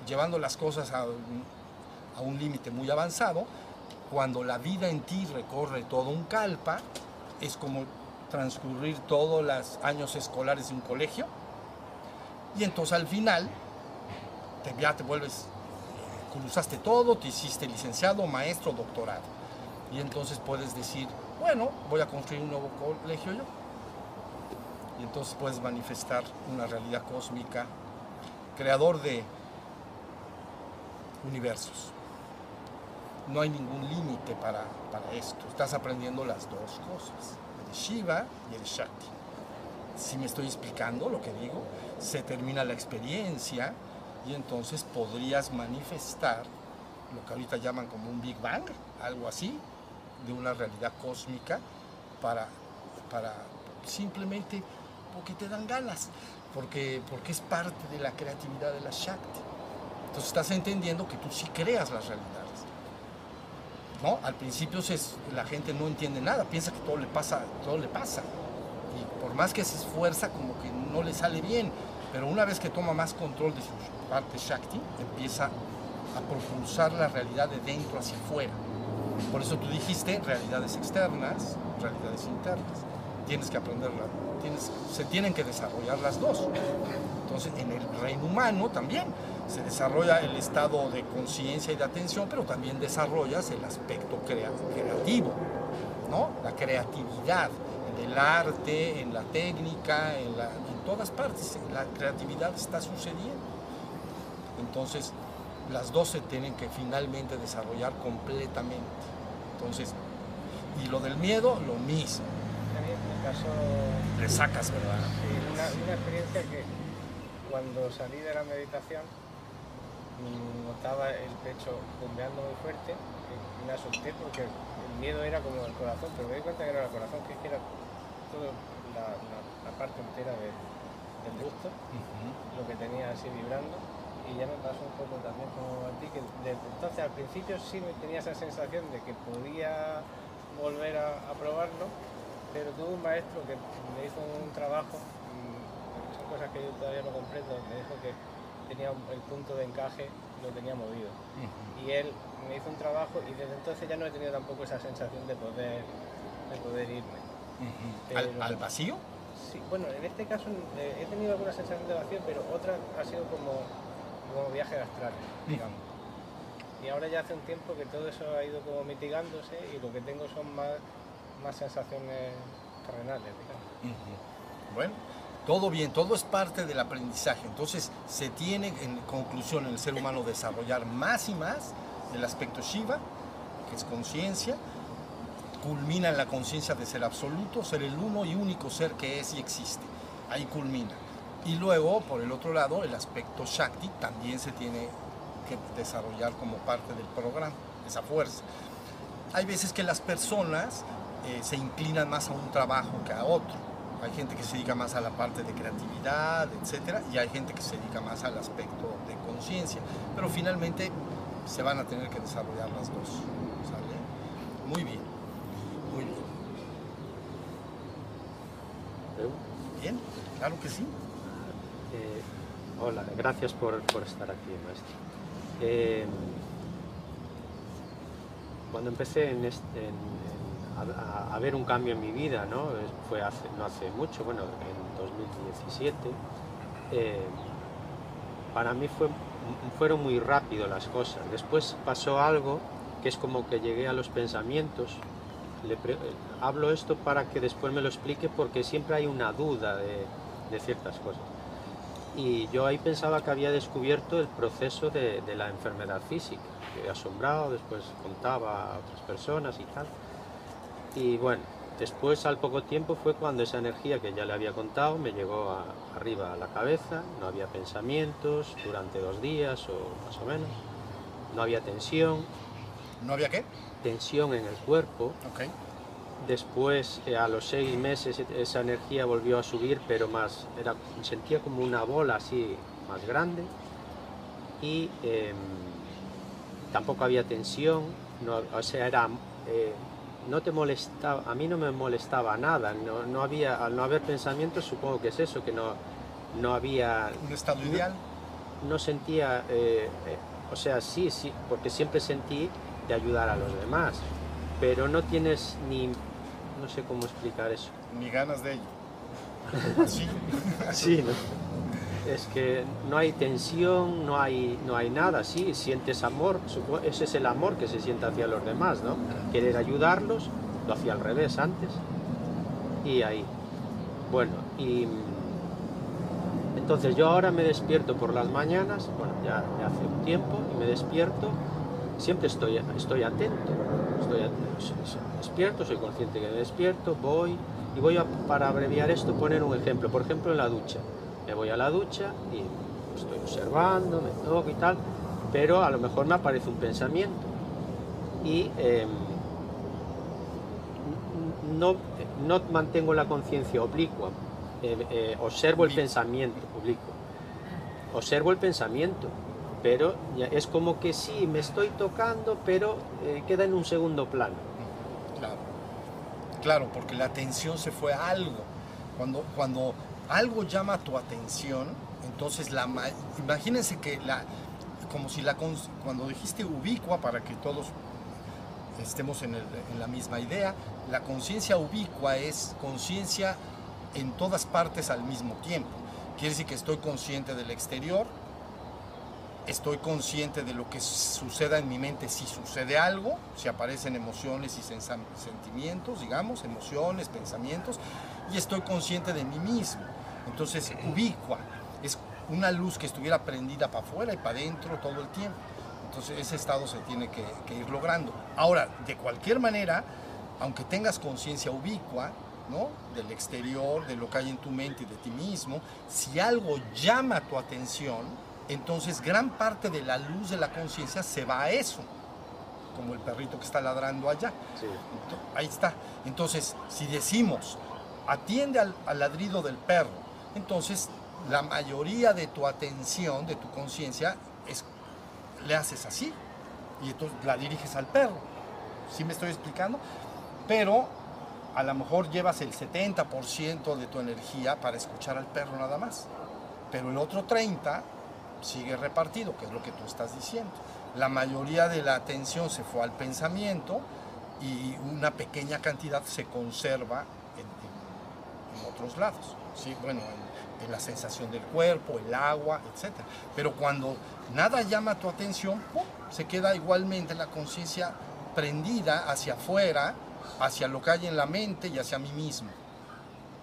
llevando las cosas a un, a un límite muy avanzado, cuando la vida en ti recorre todo un calpa, es como transcurrir todos los años escolares de un colegio, y entonces al final te, ya te vuelves, cruzaste todo, te hiciste licenciado, maestro, doctorado, y entonces puedes decir, bueno, voy a construir un nuevo colegio yo, y entonces puedes manifestar una realidad cósmica, creador de universos. No hay ningún límite para, para esto. Estás aprendiendo las dos cosas, el Shiva y el Shakti. Si me estoy explicando lo que digo, se termina la experiencia y entonces podrías manifestar lo que ahorita llaman como un Big Bang, algo así, de una realidad cósmica para, para simplemente porque te dan ganas, porque, porque es parte de la creatividad de la Shakti. Entonces estás entendiendo que tú sí creas las realidades. ¿No? Al principio se- la gente no entiende nada, piensa que todo le pasa, todo le pasa. Y por más que se esfuerza, como que no le sale bien. Pero una vez que toma más control de su parte Shakti, empieza a propulsar la realidad de dentro hacia afuera. Por eso tú dijiste realidades externas, realidades internas. Tienes que aprenderla tienes, se tienen que desarrollar las dos. Entonces, en el reino humano también se desarrolla el estado de conciencia y de atención, pero también desarrollas el aspecto crea- creativo, ¿no? La creatividad en el arte, en la técnica, en, la- en todas partes. La creatividad está sucediendo. Entonces, las dos se tienen que finalmente desarrollar completamente. Entonces, y lo del miedo, lo mismo. Pasó Le sacas, ¿verdad? sí, una, una experiencia que cuando salí de la meditación notaba el pecho bombeando muy fuerte me asusté porque el miedo era como el corazón, pero me di cuenta que era el corazón, que era toda la, la- la parte entera de- del busto, lo que tenía así vibrando y ya me pasó un poco también como a ti, que desde entonces al principio sí me tenía esa sensación de que podía volver a, a probarlo, pero tuve un maestro que me hizo un trabajo, son cosas que yo todavía no comprendo, me dijo que tenía el punto de encaje, lo tenía movido. Y él me hizo un trabajo y desde entonces ya no he tenido tampoco esa sensación de poder, de poder irme. ¿Al, al vacío? Sí, bueno, en este caso eh, he tenido alguna sensación de vacío, pero otra ha sido como, como viaje astral, digamos. Y ahora ya hace un tiempo que todo eso ha ido como mitigándose y lo que tengo son más, más sensaciones terrenales, digamos. Bueno, todo bien, todo es parte del aprendizaje. Entonces, se tiene en conclusión en el ser humano desarrollar más y más el aspecto Shiva, que es conciencia, culmina en la conciencia de ser absoluto, ser el uno y único ser que es y existe. Ahí culmina. Y luego, por el otro lado, el aspecto Shakti también se tiene que desarrollar como parte del programa, esa fuerza. Hay veces que las personas eh, se inclinan más a un trabajo que a otro. Hay gente que se dedica más a la parte de creatividad, etcétera, y hay gente que se dedica más al aspecto de conciencia. Pero finalmente se van a tener que desarrollar las dos. Muy bien, muy bien. Bien, claro que sí. Eh, hola, gracias por, por estar aquí, maestro. Eh, cuando empecé en este- a, a- ver un cambio en mi vida, ¿no? Fue hace, no hace mucho, bueno, en 2017, eh, para mí fue, fueron muy rápido las cosas. Después pasó algo que es como que llegué a los pensamientos. Le pre- hablo esto para que después me lo explique porque siempre hay una duda de, de ciertas cosas. Y yo ahí pensaba que había descubierto el proceso de, de la enfermedad física, asombrado, después contaba a otras personas y tal. Y bueno, después al poco tiempo fue cuando esa energía que ya le había contado me llegó a- arriba a la cabeza, no había pensamientos durante dos días o más o menos, no había tensión, ¿No había qué? tensión en el cuerpo, Ok. Después, eh, a los seis meses, e- esa energía volvió a subir, pero más, era, sentía como una bola así más grande. Y em, tampoco había tensión, no, o sea, era, eh, no te molestaba, a mí no me molestaba nada, no, no había, al no haber pensamientos, supongo que es eso, que no, no había, Un estado ideal. no sentía, eh, eh, o sea, sí, sí, porque siempre sentí de ayudar a los demás, pero no tienes ni, no sé cómo explicar eso. Ni ganas de ello. Sí. Sí, ¿no? Es que no hay tensión, no hay, no hay nada, sí, sientes amor, ese es el amor que se siente hacia los demás, ¿no? Querer ayudarlos, lo hacía al revés antes, y ahí. Bueno, y entonces yo ahora me despierto por las mañanas, bueno, ya, hace un tiempo, y me despierto, siempre estoy, estoy atento, estoy atento, despierto, soy consciente que me despierto, voy, y voy a, para abreviar esto, poner un ejemplo, por ejemplo en la ducha, me voy a la ducha y estoy observando, me toco y tal, pero a lo mejor me aparece un pensamiento y em, no, no mantengo la conciencia oblicua, eh, eh, observo el pensamiento oblicuo, observo el pensamiento, pero es como que sí, me estoy tocando, pero eh, queda en un segundo plano. Claro. Claro, porque la atención se fue a algo. Cuando, cuando algo llama tu atención, entonces la ma- imagínense que la como si la cuando dijiste ubicua para que todos estemos en, en la misma idea, la conciencia ubicua es conciencia en todas partes al mismo tiempo. Quiere decir que estoy consciente del exterior, estoy consciente de lo que suceda en mi mente si sucede algo, si aparecen emociones y sentimientos, digamos, emociones, pensamientos, y estoy consciente de mí mismo. Entonces, ubicua, es una luz que estuviera prendida para afuera y para adentro todo el tiempo. Entonces, ese estado se tiene que, que ir logrando. Ahora, de cualquier manera, aunque tengas conciencia ubicua, ¿no? del exterior, de lo que hay en tu mente y de ti mismo, si algo llama tu atención, entonces gran parte de la luz de la conciencia se va a eso, como el perrito que está ladrando allá. Ahí está. Entonces, si decimos, atiende al, ladrido del perro, entonces la mayoría de tu atención, de tu conciencia, es, le haces así y entonces la diriges al perro. ¿Sí me estoy explicando? Pero a lo mejor llevas el 70% de tu energía para escuchar al perro nada más. Pero el otro 30% sigue repartido, que es lo que tú estás diciendo. La mayoría de la atención se fue al pensamiento y una pequeña cantidad se conserva en, otros lados. ¿sí? Bueno, en, la sensación del cuerpo, el agua, etc. Pero cuando nada llama tu atención, se queda igualmente la conciencia prendida hacia afuera, hacia lo que hay en la mente y hacia mí mismo.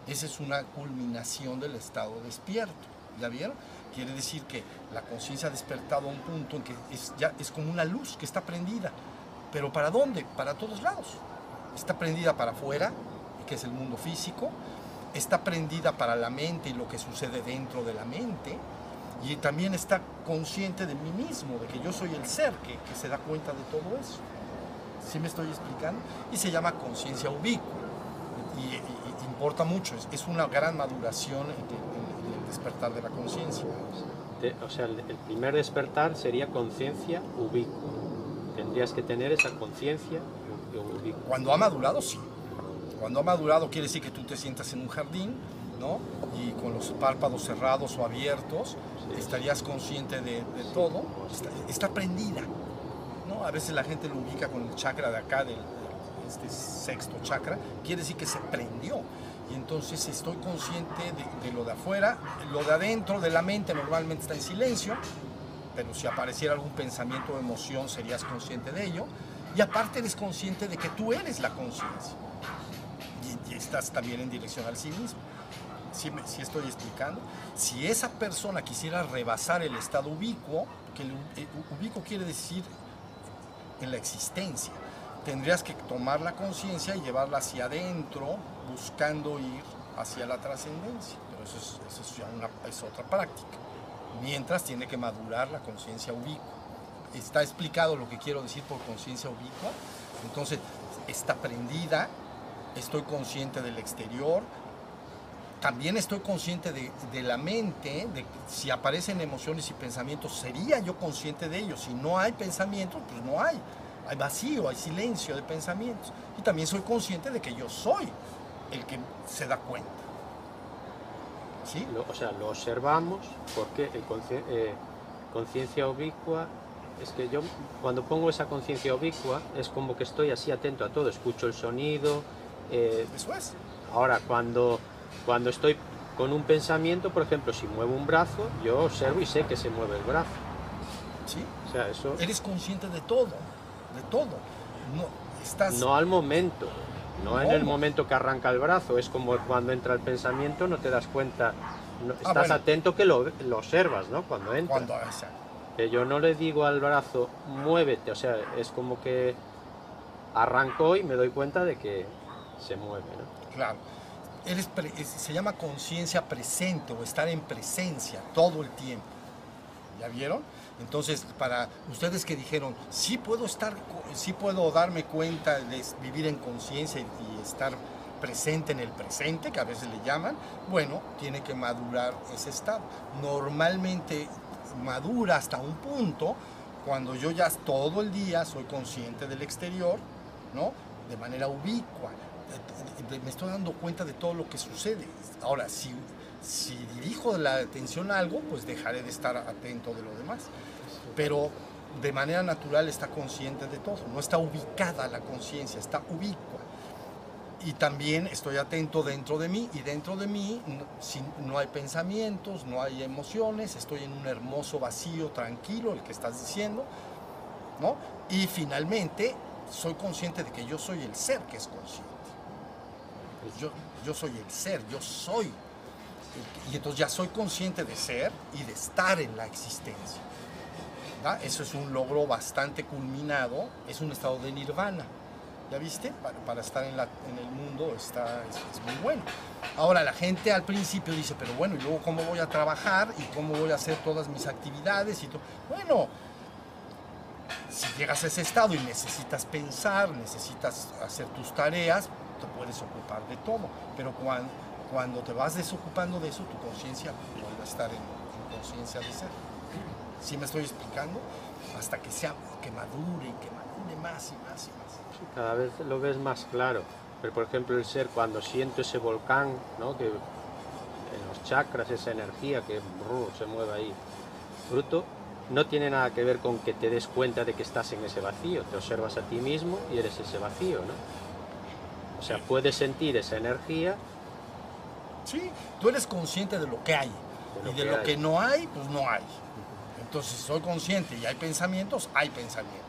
Esa es una culminación del estado despierto. ¿Ya vieron? Quiere decir que la conciencia ha despertado a un punto en que es, ya es como una luz que está prendida. ¿Pero para dónde? Para todos lados. Está prendida para afuera, que es el mundo físico. Está prendida para la mente y lo que sucede dentro de la mente. Y también está consciente de mí mismo, de que yo soy el ser que, que se da cuenta de todo eso. ¿Sí me estoy explicando? Y se llama conciencia ubicua. Y, importa mucho, es, es, una gran maduración despertar de la conciencia. O sea, el, primer despertar sería conciencia ubicua. Tendrías que tener esa conciencia ubicua. Cuando ha madurado, sí. Cuando ha madurado quiere decir que tú te sientas en un jardín, ¿no? Y con los párpados cerrados o abiertos, estarías consciente de, todo. Está, prendida, ¿no? A veces la gente lo ubica con el chakra de acá, del, este sexto chakra, quiere decir que se prendió y entonces estoy consciente de, lo de afuera, lo de adentro de la mente normalmente está en silencio, pero si apareciera algún pensamiento o emoción serías consciente de ello, y aparte eres consciente de que tú eres la conciencia, y, estás también en dirección al sí mismo. Si, si estoy explicando, si esa persona quisiera rebasar el estado ubicuo, que el eh, ubicuo quiere decir en la existencia, tendrías que tomar la conciencia y llevarla hacia adentro, buscando ir hacia la trascendencia. Pero eso, es, eso ya una, es, otra práctica. Mientras tiene que madurar la conciencia ubicua. Está explicado lo que quiero decir por conciencia ubicua. Entonces, está prendida, estoy consciente del exterior, también estoy consciente de, de, la mente, de si aparecen emociones y pensamientos, sería yo consciente de ellos. Si no hay pensamientos, pues no hay hay vacío, hay silencio de pensamientos. Y también soy consciente de que yo soy el que se da cuenta. ¿Sí? o sea, lo observamos porque eh, conciencia ubicua es que yo cuando pongo esa conciencia ubicua es como que estoy así atento a todo, escucho el sonido. Eh, Eso es. Ahora, cuando, cuando estoy con un pensamiento, por ejemplo, si muevo un brazo, yo observo y sé que se mueve el brazo. ¿Sí? O sea, eso... Eres consciente de todo de todo. No, estás... no al momento, no, en el momento que arranca el brazo, es como cuando entra el pensamiento, no te das cuenta, no, ah, estás atento que lo, lo, observas, ¿no? Cuando entra. Cuando, que yo no le digo al brazo, muévete, o sea, es como que arrancó y me doy cuenta de que se mueve, ¿no? Claro. Eres se llama conciencia presente o estar en presencia todo el tiempo. ¿Ya vieron? Entonces, para ustedes que dijeron, sí puedo estar, sí puedo darme cuenta de vivir en conciencia y, estar presente en el presente, que a veces le llaman, bueno, tiene que madurar ese estado. Normalmente madura hasta un punto cuando yo ya todo el día soy consciente del exterior, ¿no? De manera ubicua. Me estoy dando cuenta de todo lo que sucede. Ahora, si, si dirijo la atención a algo, pues dejaré de estar atento de lo demás pero de manera natural está consciente de todo, no está ubicada la conciencia, está ubicua. y también estoy atento dentro de mí y dentro de mí no hay pensamientos, no hay emociones, estoy en un hermoso vacío tranquilo, el que estás diciendo, ¿no? Y finalmente soy consciente de que yo soy el ser que es consciente. Yo, yo soy el ser, yo soy. Y entonces ya soy consciente de ser y de estar en la existencia. ¿verdad? Eso es un logro bastante culminado, es un estado de nirvana. ¿Ya viste? Para, para estar en, la- en el mundo está, es, es muy bueno. Ahora, la gente al principio dice, pero bueno, ¿y luego cómo voy a trabajar? ¿Y cómo voy a hacer todas mis actividades? Y todo? Bueno, si llegas a ese estado y necesitas pensar, necesitas hacer tus tareas, te puedes ocupar de todo. Pero cuando, cuando te vas desocupando de eso, tu conciencia vuelve a estar en, en conciencia de ser. ¿Sí me estoy explicando? Hasta que sea, que madure y que madure más y más y más. cada vez lo ves más claro. Pero por ejemplo el ser cuando siento ese volcán, ¿no? que en los chakras, esa energía que brr, se mueve ahí, bruto, no tiene nada que ver con que te des cuenta de que estás en ese vacío. Te observas a ti mismo y eres ese vacío, ¿no? O sea, puedes sentir esa energía, Sí, tú eres consciente de lo que hay. De lo y de que lo hay. que no hay, pues no hay. Entonces, si soy consciente y hay pensamientos, hay pensamientos.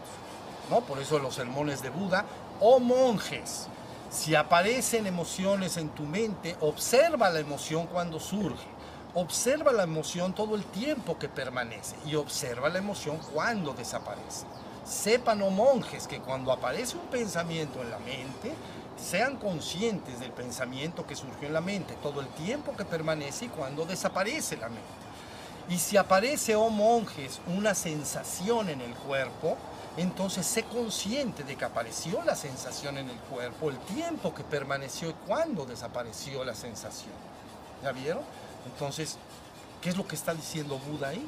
¿no? Por eso los sermones de Buda, o monjes, si aparecen emociones en tu mente, observa la emoción cuando surge. Observa la emoción todo el tiempo que permanece y observa la emoción cuando desaparece. Sepan, oh monjes, que cuando aparece un pensamiento en la mente, sean conscientes del pensamiento que surgió en la mente todo el tiempo que permanece y cuando desaparece la mente. Y si aparece, oh monjes, una sensación en el cuerpo, entonces sé consciente de que apareció la sensación en el cuerpo, el tiempo que permaneció y cuándo desapareció la sensación. ¿Ya vieron? Entonces, ¿qué es lo que está diciendo Buda ahí?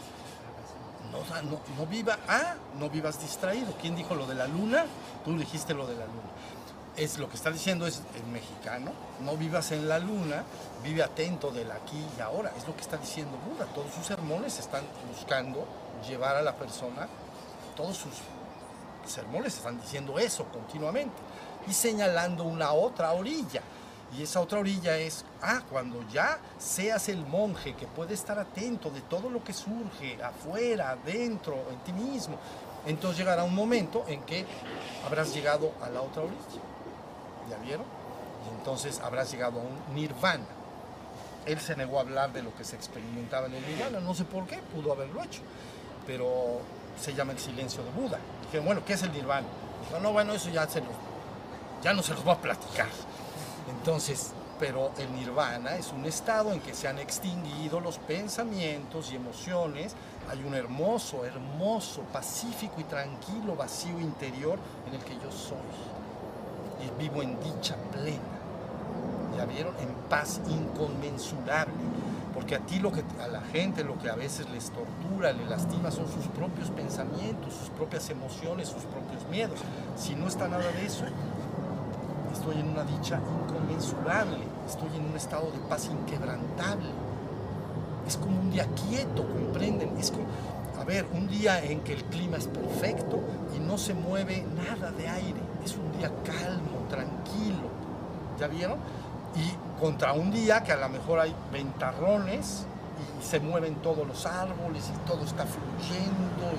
No, no, no viva, ah, no vivas distraído. ¿Quién dijo lo de la luna? Tú dijiste lo de la luna. Es lo que está diciendo es el mexicano, no vivas en la luna, vive atento del aquí y ahora. Es lo que está diciendo Buda. Todos sus sermones están buscando llevar a la persona, todos sus sermones están diciendo eso continuamente y señalando una otra orilla. Y esa otra orilla es, ah, cuando ya seas el monje que puede estar atento de todo lo que surge afuera, adentro, en ti mismo, entonces llegará un momento en que habrás llegado a la otra orilla. ¿Ya vieron? Y entonces habrás llegado a un nirvana. Él se negó a hablar de lo que se experimentaba en el nirvana, no sé por qué, pudo haberlo hecho, pero se llama el silencio de Buda. Dije, bueno, ¿qué es el nirvana? Dijo, no, bueno, eso ya, se los, ya no se los voy a platicar. Entonces, pero el nirvana es un estado en que se han extinguido los pensamientos y emociones. Hay un hermoso, hermoso, pacífico y tranquilo vacío interior en el que yo soy. Y vivo en dicha plena. ¿Ya vieron? En paz inconmensurable. Porque a ti lo que a la gente lo que a veces les tortura, les lastima son sus propios pensamientos, sus propias emociones, sus propios miedos. Si no está nada de eso, estoy en una dicha inconmensurable, estoy en un estado de paz inquebrantable. Es como un día quieto, ¿comprenden? Es como, a ver, un día en que el clima es perfecto y no se mueve nada de aire. Es un día calmo, tranquilo. ¿Ya vieron? Y contra un día que a lo mejor hay ventarrones y se mueven todos los árboles y todo está fluyendo.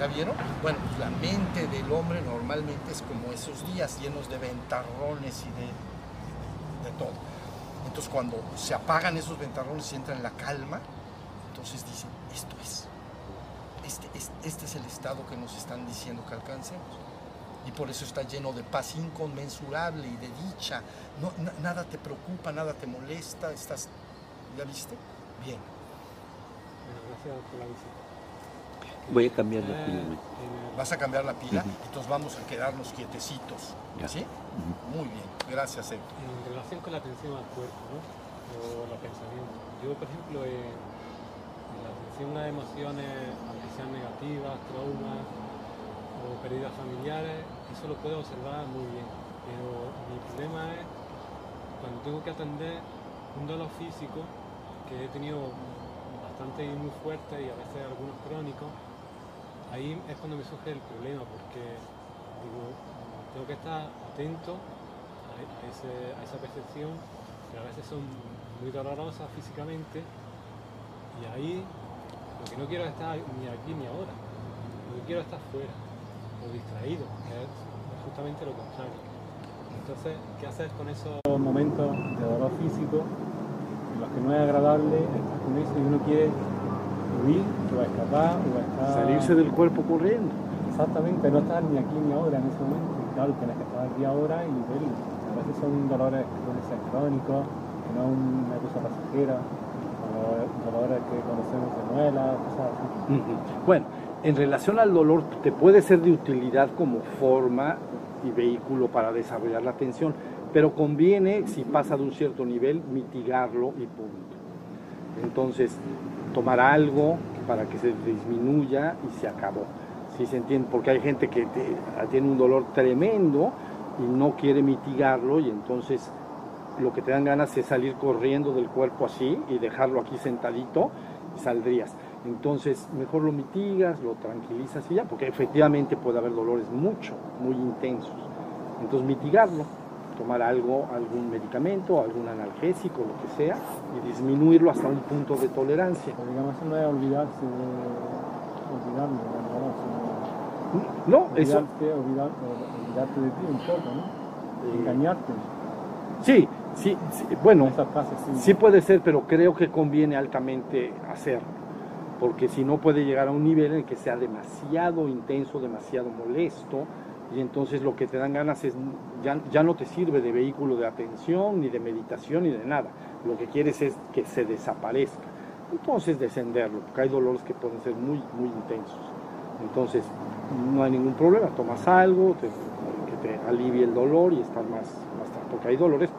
¿Ya vieron? Bueno, pues la mente del hombre normalmente es como esos días llenos de ventarrones y de, de todo. Entonces cuando se apagan esos ventarrones y entra en la calma, entonces dicen, esto es. Este, es- este es el estado que nos están diciendo que alcancemos. Y por eso está lleno de paz inconmensurable y de dicha. No, na- nada te preocupa, nada te molesta. Estás, ¿Ya viste? Bien. Bueno, gracias por la visita. Voy a cambiar la Eh, pila. el- Vas a cambiar la pila, Ujú. entonces vamos a quedarnos quietecitos. Ya. ¿Sí? Ujú. Muy bien. Gracias, Héctor. En relación con la atención al cuerpo, ¿no? O los pensamientos. Yo, por ejemplo, en, en la atención a emociones, aunque sean negativas, traumas o pérdidas familiares, eso lo puedo observar muy bien. Pero mi problema es cuando tengo que atender un dolor físico que he tenido bastante y muy fuerte y a veces algunos crónicos, ahí es cuando me surge el problema porque tengo que estar atento a a esa percepción que a veces son muy dolorosas físicamente y ahí lo que no quiero es estar ni aquí ni ahora, lo que quiero es estar fuera o distraído, que es justamente lo contrario. Entonces, ¿qué hacer con esos momentos de dolor físico en los que no es agradable estar con eso y uno quiere huir o escapar o estar... Salirse del cuerpo corriendo. Exactamente, no estar ni aquí ni ahora en ese momento. Y claro, tienes que estar aquí ahora y verlo. A veces son dolores que pueden ser crónicos, que no una cosa pasajera, dolores, que conocemos de muelas, cosas así. Bueno, en relación al dolor, te puede ser de utilidad como forma y vehículo para desarrollar la atención, pero conviene, si pasa de un cierto nivel, mitigarlo y punto. Entonces, tomar algo para que se disminuya y se acabó. ¿Sí se entiende? Porque hay gente que tiene un dolor tremendo y no quiere mitigarlo y entonces lo que te dan ganas es salir corriendo del cuerpo así y dejarlo aquí sentadito y saldrías. Entonces, mejor lo mitigas, lo tranquilizas y ya, porque efectivamente puede haber dolores mucho, muy intensos. Entonces, mitigarlo, tomar algo, algún medicamento, algún analgésico, lo que sea, y disminuirlo hasta un punto de tolerancia. Pero digamos, eso no es olvidarse de olvidarme No, eso, olvidarte, olvidar- olvidarte de ti un poco, ¿no? Engañarte. sí, sí, sí, bueno, sí. Sí puede ser, pero creo que conviene altamente hacerlo, porque si no puede llegar a un nivel en el que sea demasiado intenso, demasiado molesto, y entonces lo que te dan ganas es, ya, ya no te sirve de vehículo de atención, ni de meditación, ni de nada. Lo que quieres es que se desaparezca. Entonces descenderlo, porque hay dolores que pueden ser muy, muy intensos. Entonces, no hay ningún problema, tomas algo que te alivie el dolor y estar más, más porque hay dolores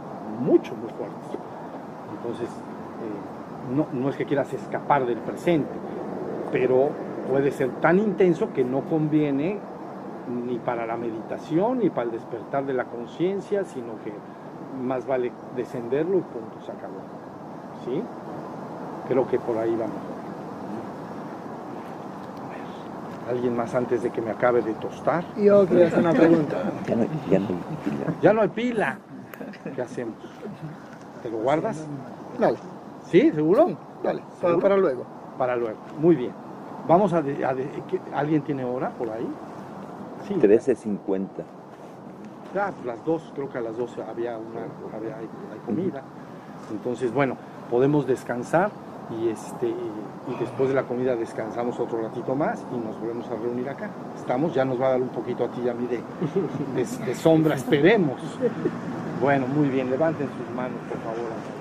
mucho, muy fuertes. Entonces, eh, no, no es que quieras escapar del presente, pero puede ser tan intenso que no conviene ni para la meditación ni para el despertar de la conciencia, sino que más vale descenderlo y punto, se acabó. ¿Sí? Creo que por ahí vamos. A ver, ¿Alguien más antes de que me acabe de tostar? Yo quería hacer una pregunta. Ya no, ya no hay pila. Ya no hay pila. ¿Qué hacemos? ¿Te lo guardas? Dale, ¿Sí? ¿Seguro? dale, para, ¿Seguro? para luego. Para luego. Muy bien. Vamos a... de- a de- ¿qué- ¿Alguien tiene hora por ahí? Sí. 13.50. Ah, pues las dos, creo que a las 12 había una, había, hay, hay comida. Entonces, bueno, podemos descansar y este y después de la comida descansamos otro ratito más y nos volvemos a reunir acá. Estamos, ya nos va a dar un poquito a ti y a mí de, de, de sombra, esperemos. Bueno, muy bien, levanten sus manos, por favor.